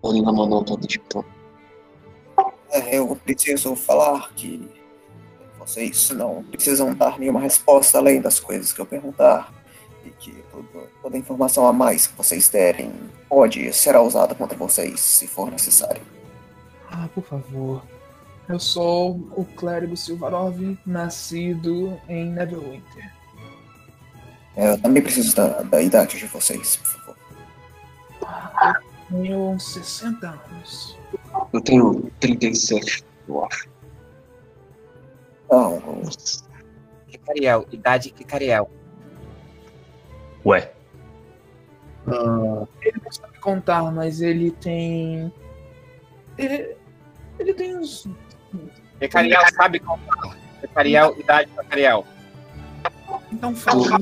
Olina Manota de então. É, eu preciso falar que vocês não precisam dar nenhuma resposta além das coisas que eu perguntar. E que tudo, toda informação a mais que vocês derem pode ser usada contra vocês se for necessário. Ah, por favor. Eu sou o clérigo Silvarov, nascido em Neverwinter. É, eu também preciso da, da idade de vocês, por favor. Eu tenho 60 anos. Eu tenho 37, eu acho. Não, Cariel, idade Cariel. Ué, Ah, Ele não sabe contar, mas ele tem. Ele, ele tem uns. Cariel sabe contar. Cariel, idade Cariel. Então fala.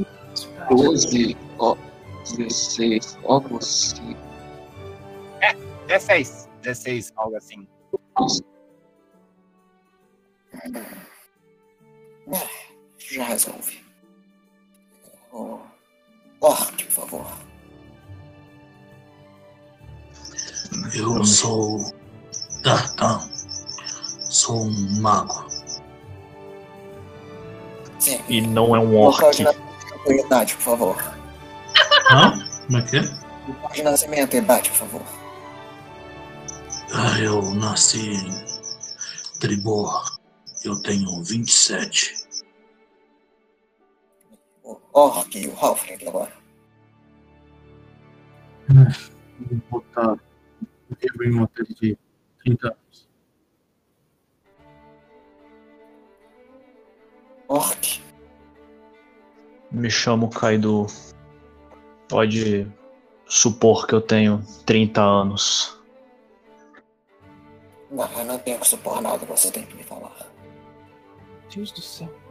12, ó, 16, algo assim. 16. 16, algo assim. já resolve. Oh, Orc, por favor. Eu sou Dartan. Sou um mago. Sim. e não é um orc. de nascimento idade, por favor. Hã? Como é que é? Local de nascimento idade, por favor. Ah, eu nasci em Tribor. Eu tenho 27. O Orc e o Halfling agora. vou botar vivo em uma tese de 30 anos. Orc. Me chamo Kaido. Pode supor que eu tenho 30 anos. Não, eu não tenho que supor nada, você tem que me falar. Deus do céu.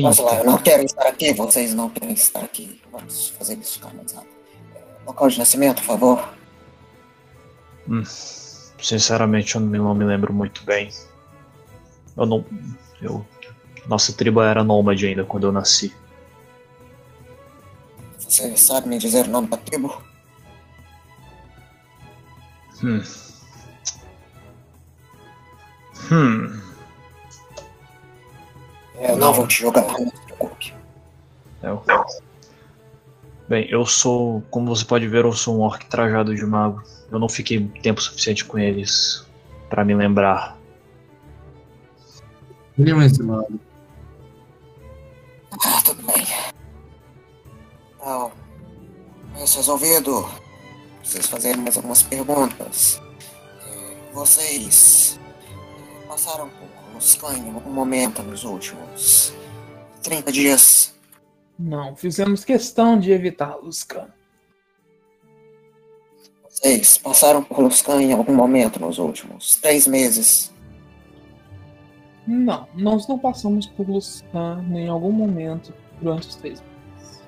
Vamos lá, eu 30. não quero estar aqui, vocês não querem estar aqui. Vamos fazer isso rápido. É, Local de nascimento, por favor. Hum, sinceramente, eu não me lembro muito bem. Eu não. Eu, nossa tribo era nômade ainda quando eu nasci. Você sabe me dizer o nome da tribo? Hum. Hum. Eu não vou te jogar, não se preocupe. Eu... Bem, eu sou. Como você pode ver, eu sou um orc trajado de mago. Eu não fiquei tempo suficiente com eles pra me lembrar. Ele é exilado. Ah, tudo bem. Então, isso resolvido. Preciso fazer mais algumas perguntas. Eh, Vocês passaram por Luscan em algum momento nos últimos 30 dias? Não, fizemos questão de evitar Luscan. Vocês passaram por Luscan em algum momento nos últimos três meses? Não, nós não passamos por Luscan em algum momento durante os três meses.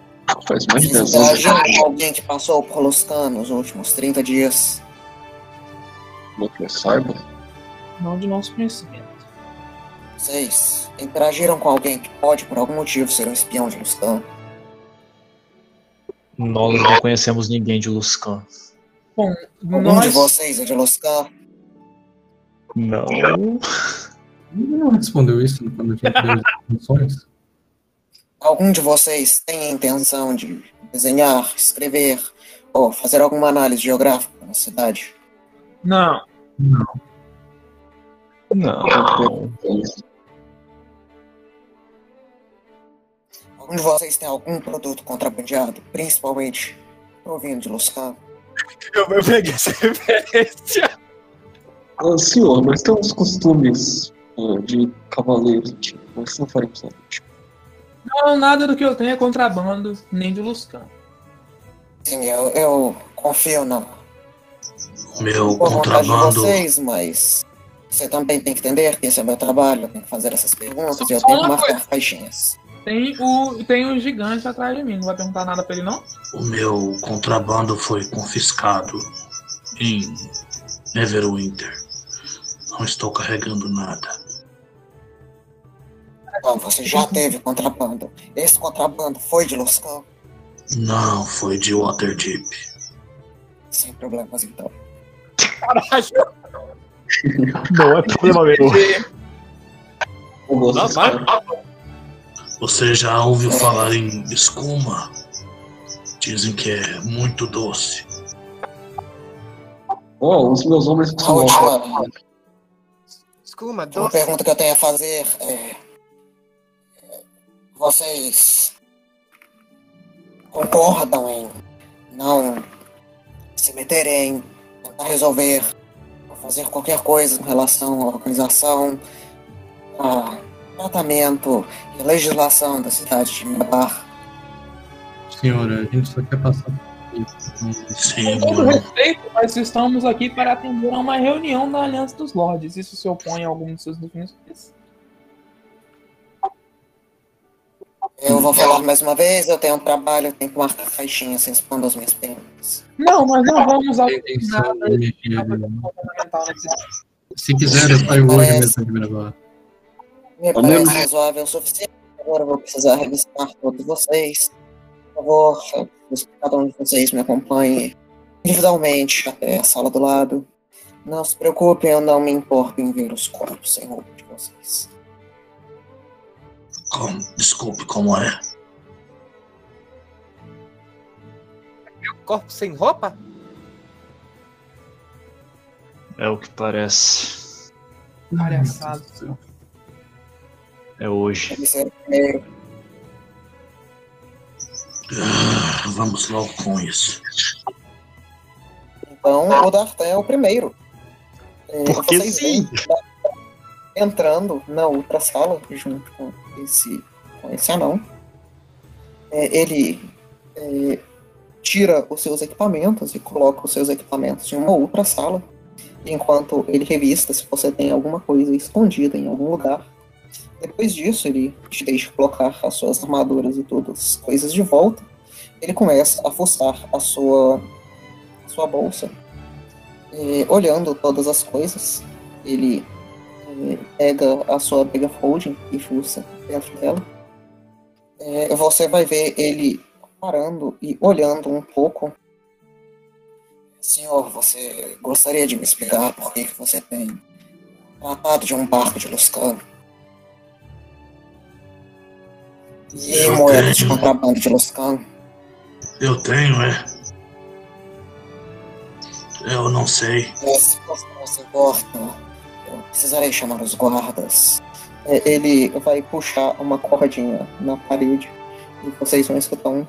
Faz mais de Vocês 10 anos interagiram com alguém que passou por Luscan nos últimos 30 dias? não que eu saiba. Não de nosso conhecimento. Vocês interagiram com alguém que pode, por algum motivo, ser um espião de Luscan? Nós não conhecemos ninguém de Luscan. Bom, Algum de vocês é de Luscan? Não. Não respondeu isso quando eu tinha pedido as? Algum de vocês tem a intenção de desenhar, escrever ou fazer alguma análise geográfica na cidade? Não. Não. Não. Algum de vocês tem algum produto contrabandeado, principalmente provindo de Luscan? Eu, eu peguei essa referência. Ah, senhor, nós temos costumes ah, de cavaleiros antigos, nós não faremos nada. tipo. Não, nada do que eu tenho é contrabando, nem de Luscan. Sim, eu, eu confio na Meu vontade de contrabando. vocês, mas você também tem que entender que esse é meu trabalho, eu tenho que fazer essas perguntas e eu Só tenho que marcar caixinhas. Tem o, tem o gigante atrás de mim, não vai perguntar nada pra ele, não? O meu contrabando foi confiscado em Neverwinter. Não estou carregando nada. Bom, você já teve contrabando. Esse contrabando foi de Luscan? Não, foi de Waterdeep. Sem problemas, então. Caralho. Não é problema meu. Você já ouviu falar em escuma? Dizem que é muito doce. Oh, os meus homens A são última, Escuma, uma doce. pergunta que eu tenho a fazer é. é, Vocês concordam em não se meterem, tentar resolver, fazer qualquer coisa em relação à organização, a tratamento e legislação da cidade de Mibar? Senhora, a gente só quer passar por isso. Sim, Com todo respeito, nós estamos aqui para atender a uma reunião da Aliança dos Lordes. Isso se opõe a algum de seus definições? Eu vou falar mais uma vez, eu tenho um trabalho, eu tenho que marcar caixinha sem expor as minhas perguntas. Não, nós não vamos A intenção nada é que ele- fundamental nesse Se quiser, eu saio hoje Parece. mesmo de gravar. Me Ao parece menos- razoável o suficiente. Agora eu vou precisar revistar todos vocês. Por favor, cada um de vocês me acompanhe individualmente até a sala do lado. Não se preocupem, eu não me importo em ver os corpos sem roupa de vocês. como, desculpe, como é? Corpo sem roupa? É o que parece. palhaçado. É hoje. É. Ah, vamos logo com isso. Então, o D'Artan é o primeiro. É, Porque vocês sim. entrando na outra sala junto com esse, com esse anão. É, ele é, tira os seus equipamentos e coloca os seus equipamentos em uma outra sala, enquanto ele revista se você tem alguma coisa escondida em algum lugar. Depois disso, ele te deixa colocar as suas armaduras e todas as coisas de volta. Ele começa a fuçar a sua, a sua bolsa. É, olhando todas as coisas, ele é, pega a sua bag of holding e fuça dentro dela. É, você vai ver ele parando e olhando um pouco. Senhor, você gostaria de me explicar por que que você tem tratado de um barco de Luscano? E Eu moedas de contrabando de Luscano? Eu tenho, é. Eu não sei. É, se você não se importa, eu precisarei chamar os guardas. É, ele vai puxar uma cordinha na parede e vocês vão escutar um.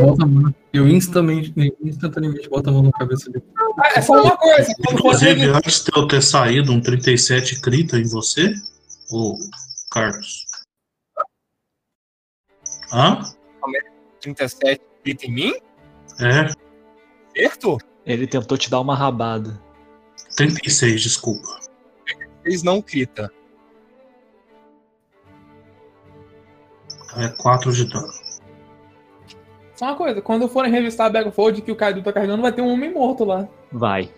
Bota a mão. Eu instantamente, instantaneamente boto a mão na cabeça dele. Ah, é só uma coisa. Quando Inclusive, você... antes de eu ter saído um 37 crita em você, ô Carlos. Hã? 37 grita em mim? É, Certo? Ele tentou te dar uma rabada. 36, desculpa. Eles não crita. É 4 de dano. Só uma coisa, quando forem revistar a Battlefield que o Kaido tá carregando, vai ter um homem morto lá. Vai.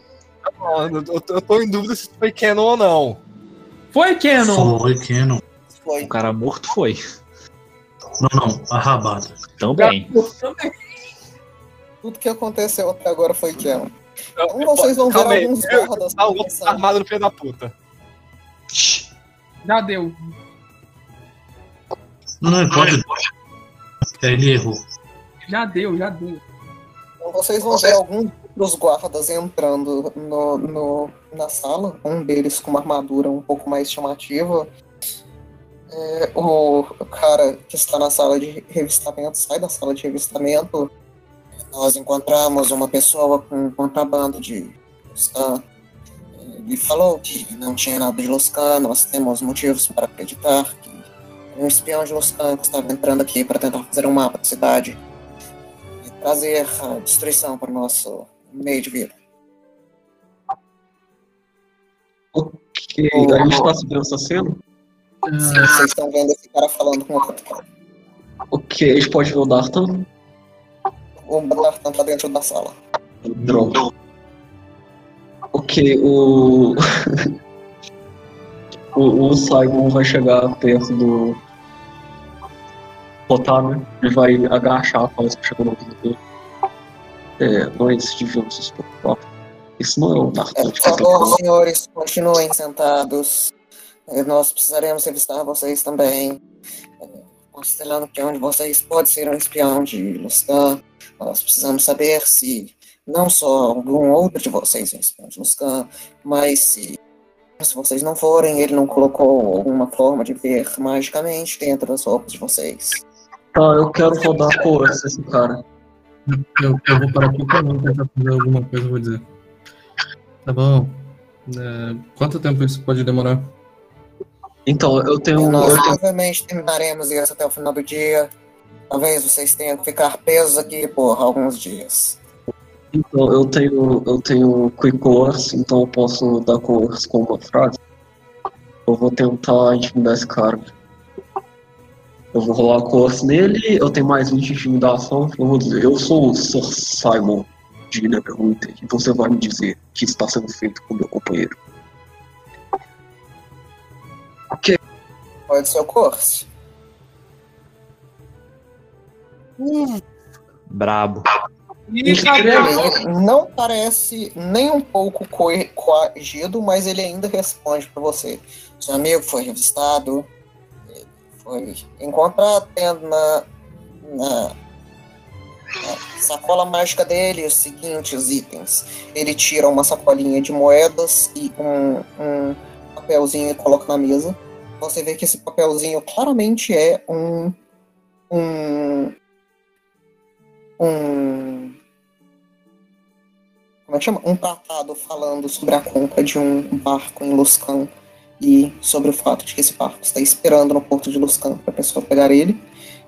Eu, eu- eu tô em dúvida se foi canon ou não. Foi, Canon! Foi, Canon. Foi. O cara morto foi. Não, não, a rabada. Também. Também. Tudo que aconteceu até agora foi Canon. Então vocês vão ver Calma aí, alguns guardas Tá o outro começando. armado no filho da puta. Já deu. Não, não, pode. É, ele errou. Já deu, já deu. Então vocês vão ver alguns dos guardas entrando no, no- na sala, um deles com uma armadura um pouco mais chamativa. É, o cara que está na sala de revistamento sai da sala de revistamento. Nós encontramos uma pessoa com contrabando de Luscan. Ele falou que não tinha nada de Luscan, nós temos motivos para acreditar que um espião de Luscan que estava entrando aqui para tentar fazer um mapa da cidade e trazer a destruição para o nosso meio de vida. Ok, a gente tá subindo essa cena? Sim, vocês estão vendo esse cara falando com o capitão. Ok, a gente pode ver o Dartan? O Bartan tá dentro da sala. Droga. Ok, o. o, o Simon vai chegar perto do. Botar, né? Ele vai agachar após que chegou no ouvido dele. É, nós devíamos nos preocupar. Isso não é o É, por de quem tá favor, senhores, continuem sentados. É, Nós precisaremos revistar vocês também. É, Considerando que um de vocês pode ser um espião de Luscan, nós precisamos saber se não só algum outro de vocês é um espião de Luscan, mas se, se vocês não forem, ele não colocou alguma forma de ver magicamente dentro das roupas de vocês. Tá, eu quero rodar por esse cara. Eu, eu vou parar aqui pra mim tentar fazer alguma coisa, eu vou dizer. Tá bom. É, quanto tempo isso pode demorar? Então, eu tenho. Nós Eu tenho provavelmente terminaremos isso até o final do dia. Talvez vocês tenham que ficar presos aqui por alguns dias. Então, eu tenho, eu tenho quick course, então eu posso dar course com uma frase. Eu vou tentar intimidar esse cara. Eu vou rolar course nele, eu tenho mais 20 de intimidação, eu vou dizer, eu sou o Sir Simon de Neverwinter, e você vai me dizer o que está sendo feito com meu companheiro. Pode ser o curso. Brabo. Não parece nem um pouco coagido, mas ele ainda responde para você. Seu amigo foi revistado, foi encontrado na, na, na sacola mágica dele os seguintes itens. Ele tira uma sacolinha de moedas e um, um papelzinho e coloca na mesa. Você vê que esse papelzinho claramente é um. um. um como é que chama? Um tratado falando sobre a compra de um barco em Luscan e sobre o fato de que esse barco está esperando no porto de Luscan para a pessoa pegar ele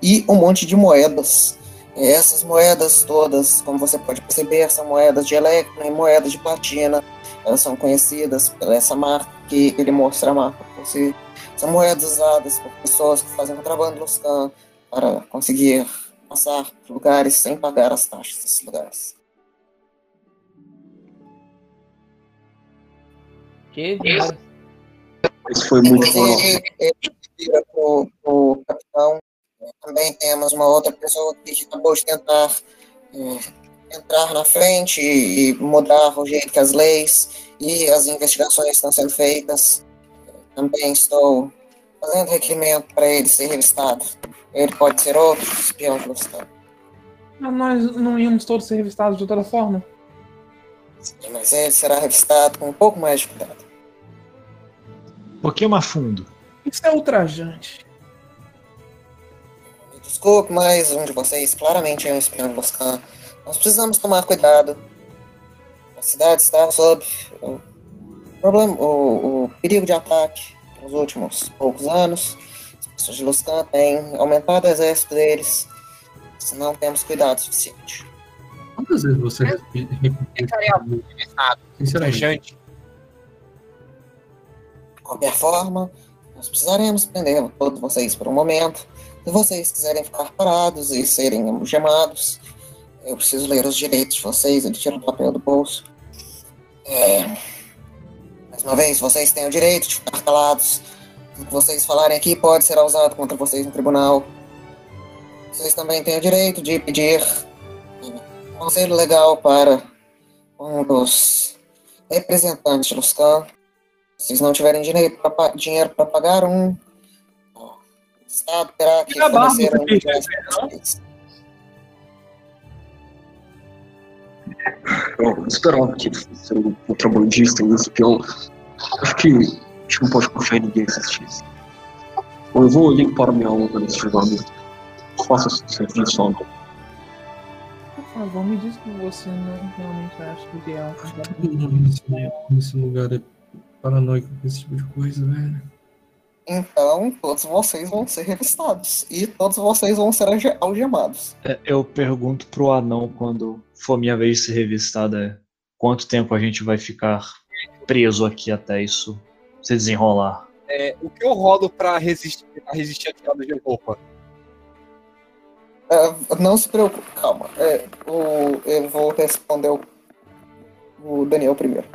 e um monte de moedas. E essas moedas todas, como você pode perceber, são moedas de Electrum e moedas de platina. Elas são conhecidas por essa marca que ele mostra a marca para você. São moedas usadas por pessoas que fazem contrabando Luscan para conseguir passar por lugares sem pagar as taxas desses lugares. Que Isso foi muito bom. Inclusive, ele vira pro, pro capitão. Também temos uma outra pessoa que acabou de tentar é, entrar na frente e, e mudar o jeito que as leis e as investigações estão sendo feitas. Também estou fazendo requerimento para ele ser revistado. Ele pode ser outro espião de Luscan. Mas nós não íamos todos ser revistados de toda forma? Mas ele será revistado com um pouco mais de cuidado. Um pouquinho mais fundo. Isso é ultrajante. Desculpe, mas um de vocês claramente é um espião de Luscan. Nós precisamos tomar cuidado. A cidade está sob o, problema, o, o perigo de ataque nos últimos poucos anos. As pessoas de Luscan têm aumentado o exército deles. Se não temos cuidado suficiente. Quantas vezes você repetiu? Ficaria revistado. Sinceramente. Qualquer forma, nós precisaremos prender todos vocês por um momento. Se vocês quiserem ficar parados e serem algemados, eu preciso ler os direitos de vocês. Ele tira o papel do bolso. É, mais uma vez, vocês têm o direito de ficar calados. O que vocês falarem aqui pode ser usado contra vocês no tribunal. Vocês também têm o direito de pedir um conselho legal para um dos representantes de Luscan. Se vocês não tiverem dinheiro para pagar um, o Estado terá que E fornecer um para não? vocês. Eu esperava que ele fosse um contrabandista um espião. Acho que a gente não pode confiar em ninguém assistir isso. Eu vou limpar minha onda nesse julgamento. Faça esse serviço, homem. Por favor, me diz que você não realmente acha que é um. Nesse, nesse lugar é paranoico com esse tipo de coisa, velho. Então, todos vocês vão ser revistados. E todos vocês vão ser alge- algemados. É, Eu pergunto pro anão quando for minha vez de ser revistada é, quanto tempo a gente vai ficar preso aqui até isso se desenrolar. É, o que eu rolo pra resistir, pra resistir a tirada de roupa? É, não se preocupe, calma. É, o, eu vou responder o, o Daniel primeiro.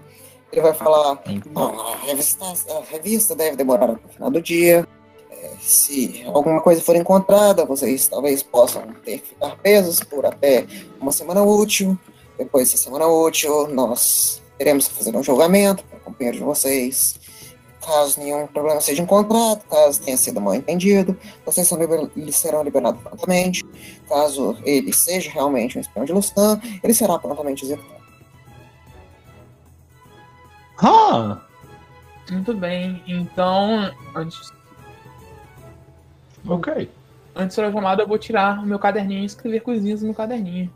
Ele vai falar: Bom, a revista, a revista deve demorar até o final do dia. É, se alguma coisa for encontrada, vocês talvez possam ter que ficar presos por até uma semana útil. Depois dessa semana útil, nós teremos que fazer um julgamento para companheiros de vocês. Caso nenhum problema seja encontrado, caso tenha sido mal entendido, vocês são liber- serão liberados prontamente. Caso ele seja realmente um espião de Lustan, ele será prontamente executado. Ah! Muito bem, então, antes, Ok. antes da chamada, eu vou tirar o meu caderninho e escrever coisinhas no caderninho.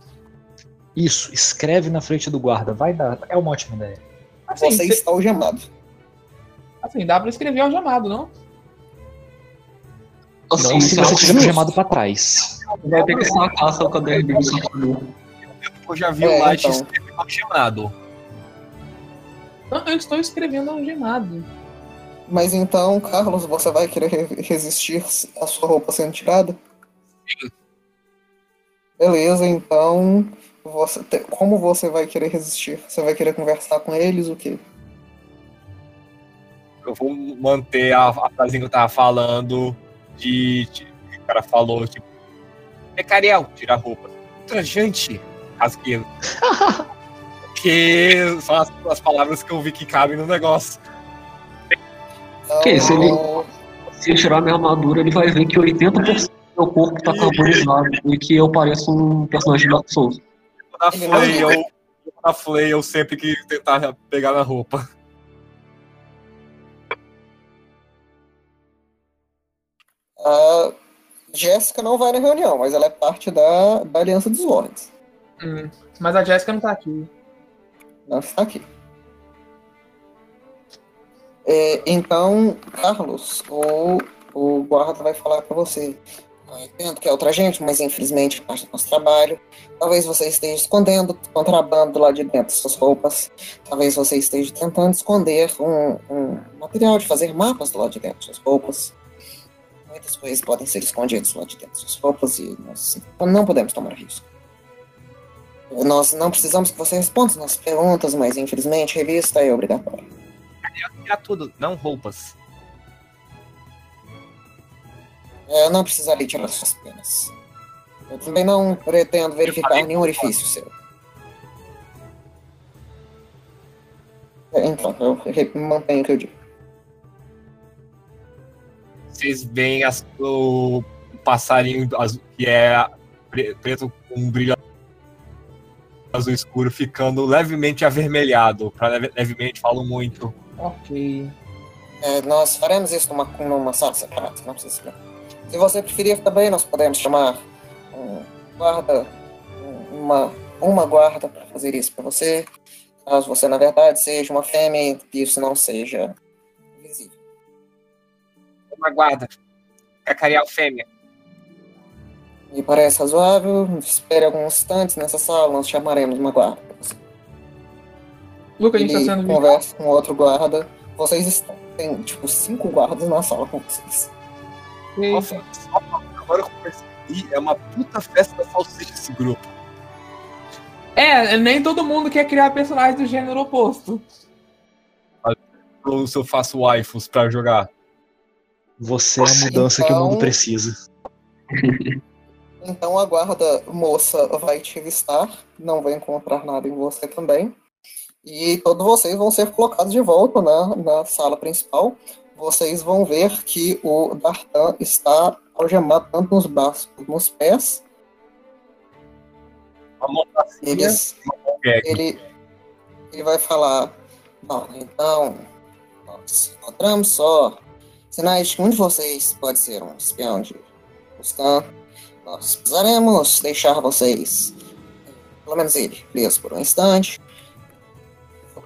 Isso, escreve na frente do guarda. Vai dar. É uma ótima ideia. Assim, Você cê- está algemado. assim dá pra escrever algemado, não? Assim, Não se você você tiver chamado pra trás. vai ter que sacar seu caderninho e sacar. Eu já vi É, o Light então. escrever algemado. Não, eu estou escrevendo algemado. Mas então, Carlos, você vai querer re- resistir a sua roupa sendo tirada? Sim. Beleza, então. Você te- Como você vai querer resistir? Você vai querer conversar com eles? O quê? Eu vou manter a, a frase que eu tava falando de, de- que o cara falou, tipo, é Cariel, tira a roupa. Trajante, rasgueiro. que são as, as palavras que eu vi que cabem no negócio. Que, se ele- Se ele tirar minha armadura, ele vai ver que 80% do meu corpo tá carbonizado e que eu pareço um personagem de Dark Souls. Na Flay, eu, na Flay, eu sempre quis tentar pegar na roupa. a Jéssica não vai na reunião, mas ela é parte da, da Aliança dos Lords. Hum, mas a Jéssica não tá aqui. Não está aqui. É, então, Carlos, o, o guarda vai falar para você. Eu entendo que é outra gente, mas infelizmente parte do nosso trabalho. Talvez você esteja escondendo contrabando lá de dentro das suas roupas. Talvez você esteja tentando esconder um, um material de fazer mapas lado de dentro das suas roupas. Muitas coisas podem ser escondidas lá de dentro das suas roupas e nós não podemos tomar risco. Nós não precisamos que você responda as nossas perguntas, mas infelizmente revista é obrigatória. Tira tudo, não roupas. Eu não precisarei tirar suas penas. Eu também não pretendo verificar nenhum orifício seu. É, Então, eu mantenho o que eu digo. Vocês veem as- o passarinho azul, que é pre- preto com um brilho azul escuro ficando levemente avermelhado. Pra leve- levemente falo muito. Ok. É, nós faremos isso numa, numa sala separada, não precisa se. Se você preferir também, nós podemos chamar um guarda, um- uma, uma guarda para fazer isso para você. Caso você, na verdade, seja uma fêmea e isso não seja visível. Uma guarda. Cacarial fêmea. Me parece razoável. Espere alguns instantes nessa sala, nós chamaremos uma guarda. Luca, a gente tá Ele sendo conversa com outro guarda. Vocês estão. Tem, tipo, cinco guardas na sala com vocês. Falta agora que eu percebi, é uma puta festa da salsicha esse grupo. É, nem todo mundo quer criar personagens do gênero oposto. Ou se eu faço waifus pra jogar. Você é a mudança que o mundo Então- precisa. Então a guarda moça vai te avistar, não vai encontrar nada em você também. E todos vocês vão ser colocados de volta na, na sala principal. Vocês vão ver que o Dartan está algemado tanto nos braços como nos pés. Eles, ele, ele vai falar: Bom, então, nós encontramos só sinais de que um de vocês pode ser um espião de Buscan. Nós precisaremos deixar vocês, pelo menos ele, preso por um instante.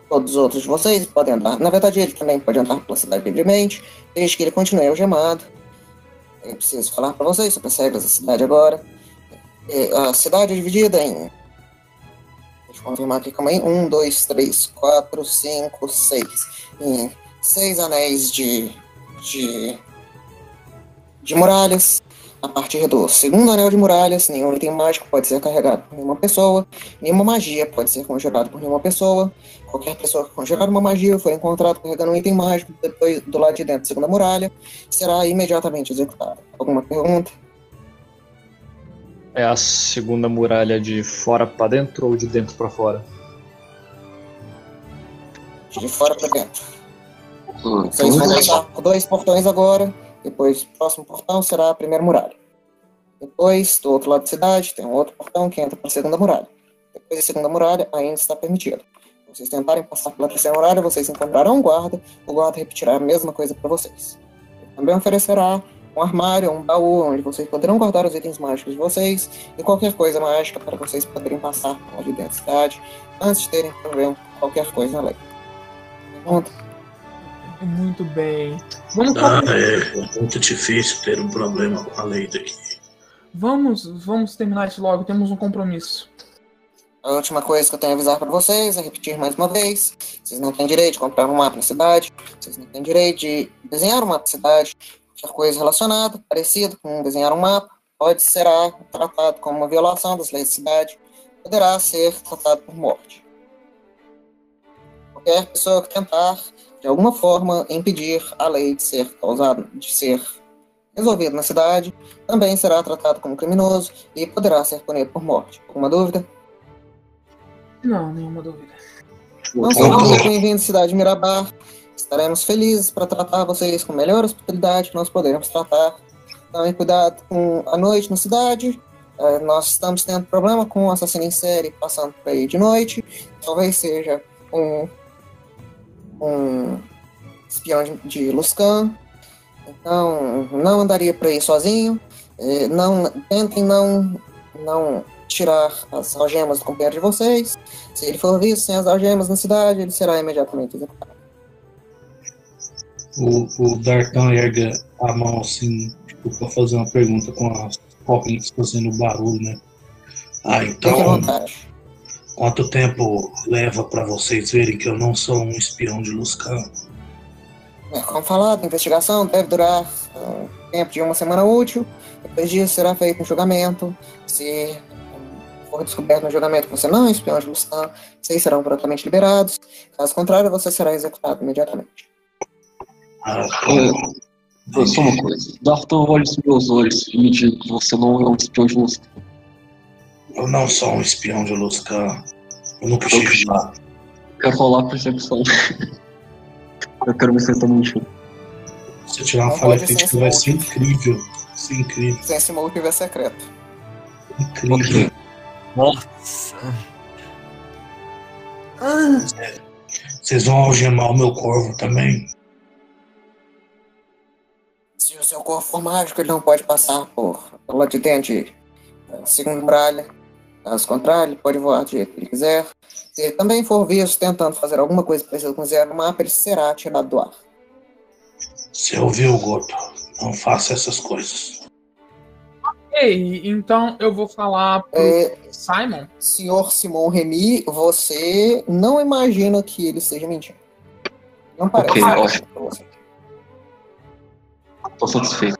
Todos os outros de vocês podem andar. Na verdade, ele também pode andar pela cidade livremente, desde que ele continue algemado. Eu preciso falar para vocês sobre as regras da cidade agora. É, A cidade é dividida em Deixa eu confirmar aqui, calma aí. Um, dois, três, quatro, cinco, seis. Em seis anéis de, de, de muralhas. A partir do segundo anel de muralhas, nenhum item mágico pode ser carregado por nenhuma pessoa. Nenhuma magia pode ser conjurada por nenhuma pessoa. Qualquer pessoa que conjurar uma magia ou for encontrado carregando um item mágico depois do lado de dentro da segunda muralha será imediatamente executada. Alguma pergunta? É a segunda muralha de fora pra dentro ou de dentro pra fora? De fora para dentro. Hum, Vocês vão então, passar por dois portões agora. Depois, o próximo portão será a primeira muralha. Depois, do outro lado da cidade, tem um outro portão que entra para a segunda muralha. Depois da segunda muralha, ainda está permitido. Se vocês tentarem passar pela terceira muralha, vocês encontrarão um guarda. O guarda repetirá a mesma coisa para vocês. Ele também oferecerá um armário, um baú, onde vocês poderão guardar os itens mágicos de vocês e qualquer coisa mágica para vocês poderem passar ali dentro da cidade antes de terem com qualquer coisa na lei. Pergunta? Muito bem. Vamos, Ah, com- é muito difícil ter um problema com a lei daqui. vamos, vamos terminar isso logo. Temos um compromisso. A última coisa que eu tenho a avisar para vocês é repetir mais uma vez: vocês não têm direito de comprar um mapa na cidade, vocês não têm direito de desenhar um mapa na cidade, qualquer coisa relacionada, parecido com desenhar um mapa, pode será tratado como uma violação das leis da cidade, poderá ser tratado por morte. Qualquer pessoa que tentar, de alguma forma, impedir a lei de ser causada, de ser resolvida na cidade, também será tratado como criminoso e poderá ser punido por morte. Alguma dúvida? Não, nenhuma dúvida. Não sejam muito bem-vindos à cidade de Mirabar. Estaremos felizes para tratar vocês com a melhor hospitalidade que nós poderemos tratar. Tomem cuidado com a noite na cidade. Eh, nós estamos tendo problema com um assassino em série passando por aí de noite. Talvez seja um, um espião de, de Luscan. Então, não andaria por aí sozinho. Eh, não, tentem não, não tirar as algemas do companheiro de vocês. Se ele for visto sem as algemas na cidade, ele será imediatamente executado. O, o ergue a mão assim, tipo, pra fazer uma pergunta com as correntes fazendo barulho, né? Ah, Fique à então, vontade. Quanto tempo leva pra vocês verem que eu não sou um espião de Luscan? É, como falado, a investigação deve durar um tempo de uma semana útil. Depois disso será feito um julgamento. Se for descoberto no julgamento que você não é espião de Luscan, vocês serão prontamente liberados. Caso contrário, você será executado imediatamente. Ah, É, só uma coisa. Darton olha os meus olhos e me diz que você não é um espião de luz. Eu não sou um espião de Luscan. Eu nunca estive lá. Quero rolar percepção. Eu quero ver se ele tá mentindo. Se eu tirar uma Não falha crítica, vai ser incrível. Vai ser incrível. Sem esse motivo é secreto. Incrível. Nossa. Vocês vão algemar o meu corvo também? Se o seu corpo for mágico, ele não pode passar por lado de dentro de eh, segunda muralha. Caso contrário, ele pode voar do jeito que ele quiser. Se ele também for visto tentando fazer alguma coisa parecida com zero no mapa, ele será tirado do ar. Você ouviu, Goto? Não faça essas coisas. Ei, então eu vou falar pro É, Simon. senhor Simon Remy, você não imagina que ele esteja mentindo. Não parece. Ok, ótimo. pra você. Tô satisfeito.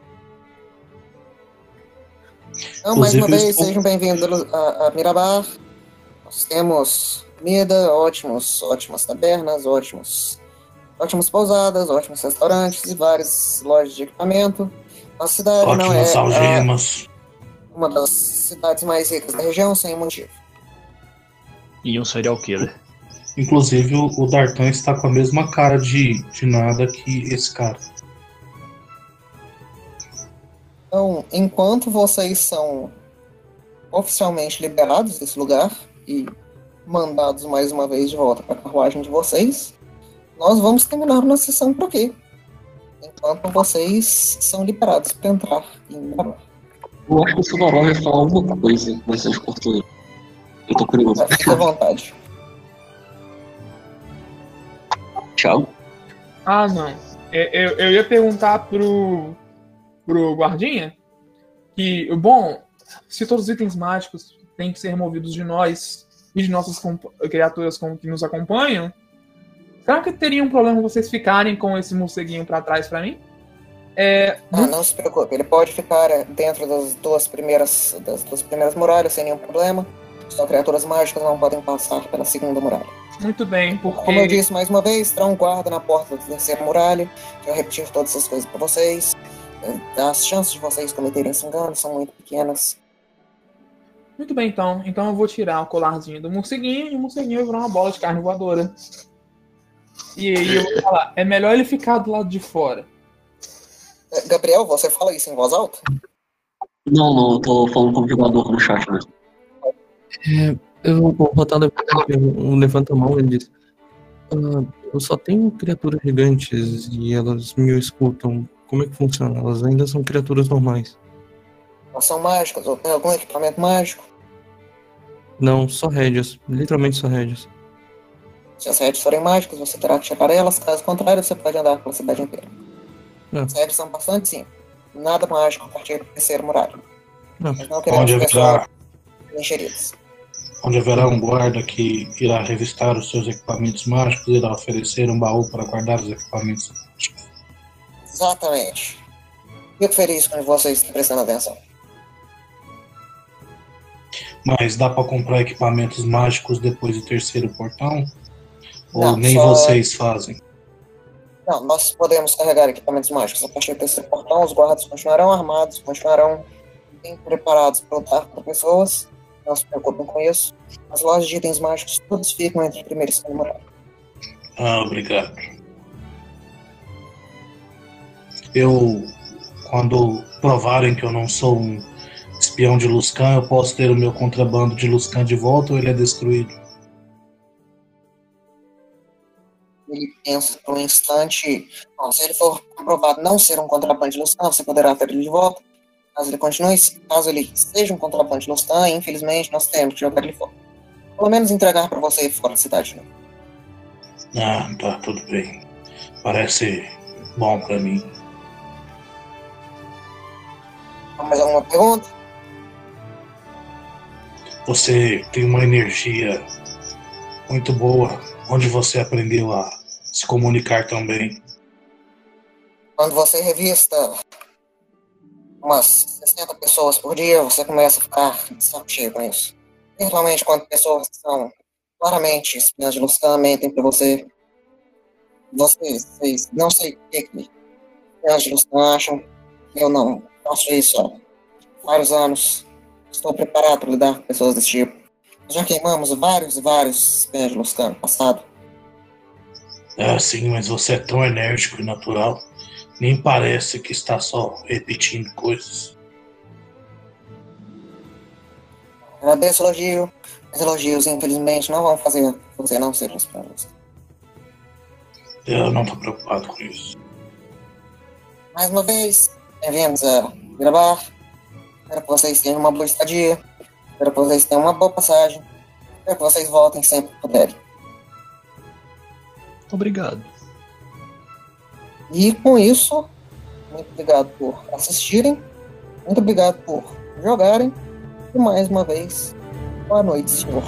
Então, mais uma Inclusive, vez, estou- sejam bem-vindos a, a Mirabar. Nós temos comida, ótimos, ótimas tabernas, ótimos, ótimas pousadas, ótimos restaurantes e várias lojas de equipamento. Nossa cidade não é Ótimas a- algemas. uma das cidades mais ricas da região, sem motivo. E um serial killer. Inclusive, o, o Dartan está com a mesma cara de, de nada que esse cara. Então, enquanto vocês são oficialmente liberados desse lugar e mandados mais uma vez de volta para a carruagem de vocês, nós vamos terminar nossa sessão por aqui. Enquanto vocês são liberados para entrar em Mirabar. Eu acho que o Subaró vai falar alguma coisa, eu cortou ele. Eu tô curioso. Mas Fique à vontade. Thiago? Ah, não. É, Eu, eu ia perguntar pro, pro guardinha que, bom, se todos os itens mágicos têm que ser removidos de nós e de nossas criaturas que nos acompanham, será que teria um problema vocês ficarem com esse morceguinho pra trás pra mim? É, Ah, não se preocupe, ele pode ficar é, dentro das duas primeiras, das duas primeiras muralhas sem nenhum problema. Só criaturas mágicas não podem passar pela segunda muralha. muito bem, porque... Como eu disse mais uma vez, terá um guarda na porta da terceira muralha, que vai repetir todas essas coisas para vocês. É, As chances de vocês cometerem esse engano são muito pequenas. Muito bem, então. Então eu vou tirar o colarzinho do morceguinho e o morceguinho vai virar uma bola de carne voadora. E aí eu vou falar, é melhor ele ficar do lado de fora. É, Gabriel, você fala isso em voz alta? Não, não, eu tô falando como jogador no chat mesmo. Eu, o Rotar levanta, um levanta a mão e diz: "Ah, Eu só tenho criaturas gigantes e elas me escutam. Como é que funciona? Elas ainda são criaturas normais. Elas são mágicas ou tem algum equipamento mágico? Não, só rédeas. Literalmente só rédeas. Se as redes forem mágicas, você terá que tirar elas, caso contrário, você pode andar pela cidade inteira. É. As redes são bastante simples. Nada mágico a partir do terceiro muralho. Não. Mas não queremos Onde haverá, onde haverá um guarda que irá revistar os seus equipamentos mágicos e irá oferecer um baú para guardar os equipamentos mágicos. Exatamente. Fico feliz quando vocês estão prestando atenção. Mas dá para comprar equipamentos mágicos depois do terceiro portão? Ou Não, nem só- vocês fazem? Não, nós podemos carregar equipamentos mágicos a partir do terceiro portão. Os guardas continuarão armados, continuarão bem preparados para lutar contra pessoas. Não se preocupem com isso. As lojas de itens mágicos todos ficam entre o primeiro e o segundo. Ah, obrigado. Eu, quando provarem que eu não sou um espião de Luscan, eu posso ter o meu contrabando de Luscan de volta ou ele é destruído? Ele pensa por um instante. Bom, se ele for comprovado não ser um contrabando de Lustan, você poderá ter ele de volta. Caso ele continue, caso ele seja um contrabando de Lustan, infelizmente nós temos que jogar ele fora. Pelo menos entregar para você fora da cidade. Né? Ah, tá, tudo bem. Parece bom pra mim. Mais alguma pergunta? Você tem uma energia muito boa. Onde você aprendeu a se comunicar tão bem? Quando você revista umas 60 pessoas por dia, você começa a ficar de saco cheio com isso. Principalmente quando pessoas que são claramente espiãs de Lustan mentem para você. Vocês, vocês não sei o que que espiãs de Lustan acham. Eu não faço isso há vários anos. Estou preparado para lidar com pessoas desse tipo. Já queimamos vários e vários Lustan no passado. É, sim, mas você é tão enérgico e natural. Nem parece que está só repetindo coisas. Agradeço o elogio. Os elogios, infelizmente, não vão fazer você não ser Lustan. Eu não tô preocupado com isso. Mais uma vez, bem-vindos a gravar. Espero que vocês tenham uma boa estadia. Espero que vocês tenham uma boa passagem. Espero que vocês voltem sempre que puderem. Obrigado. E com isso, muito obrigado por assistirem. Muito obrigado por jogarem. E mais uma vez, boa noite, senhor.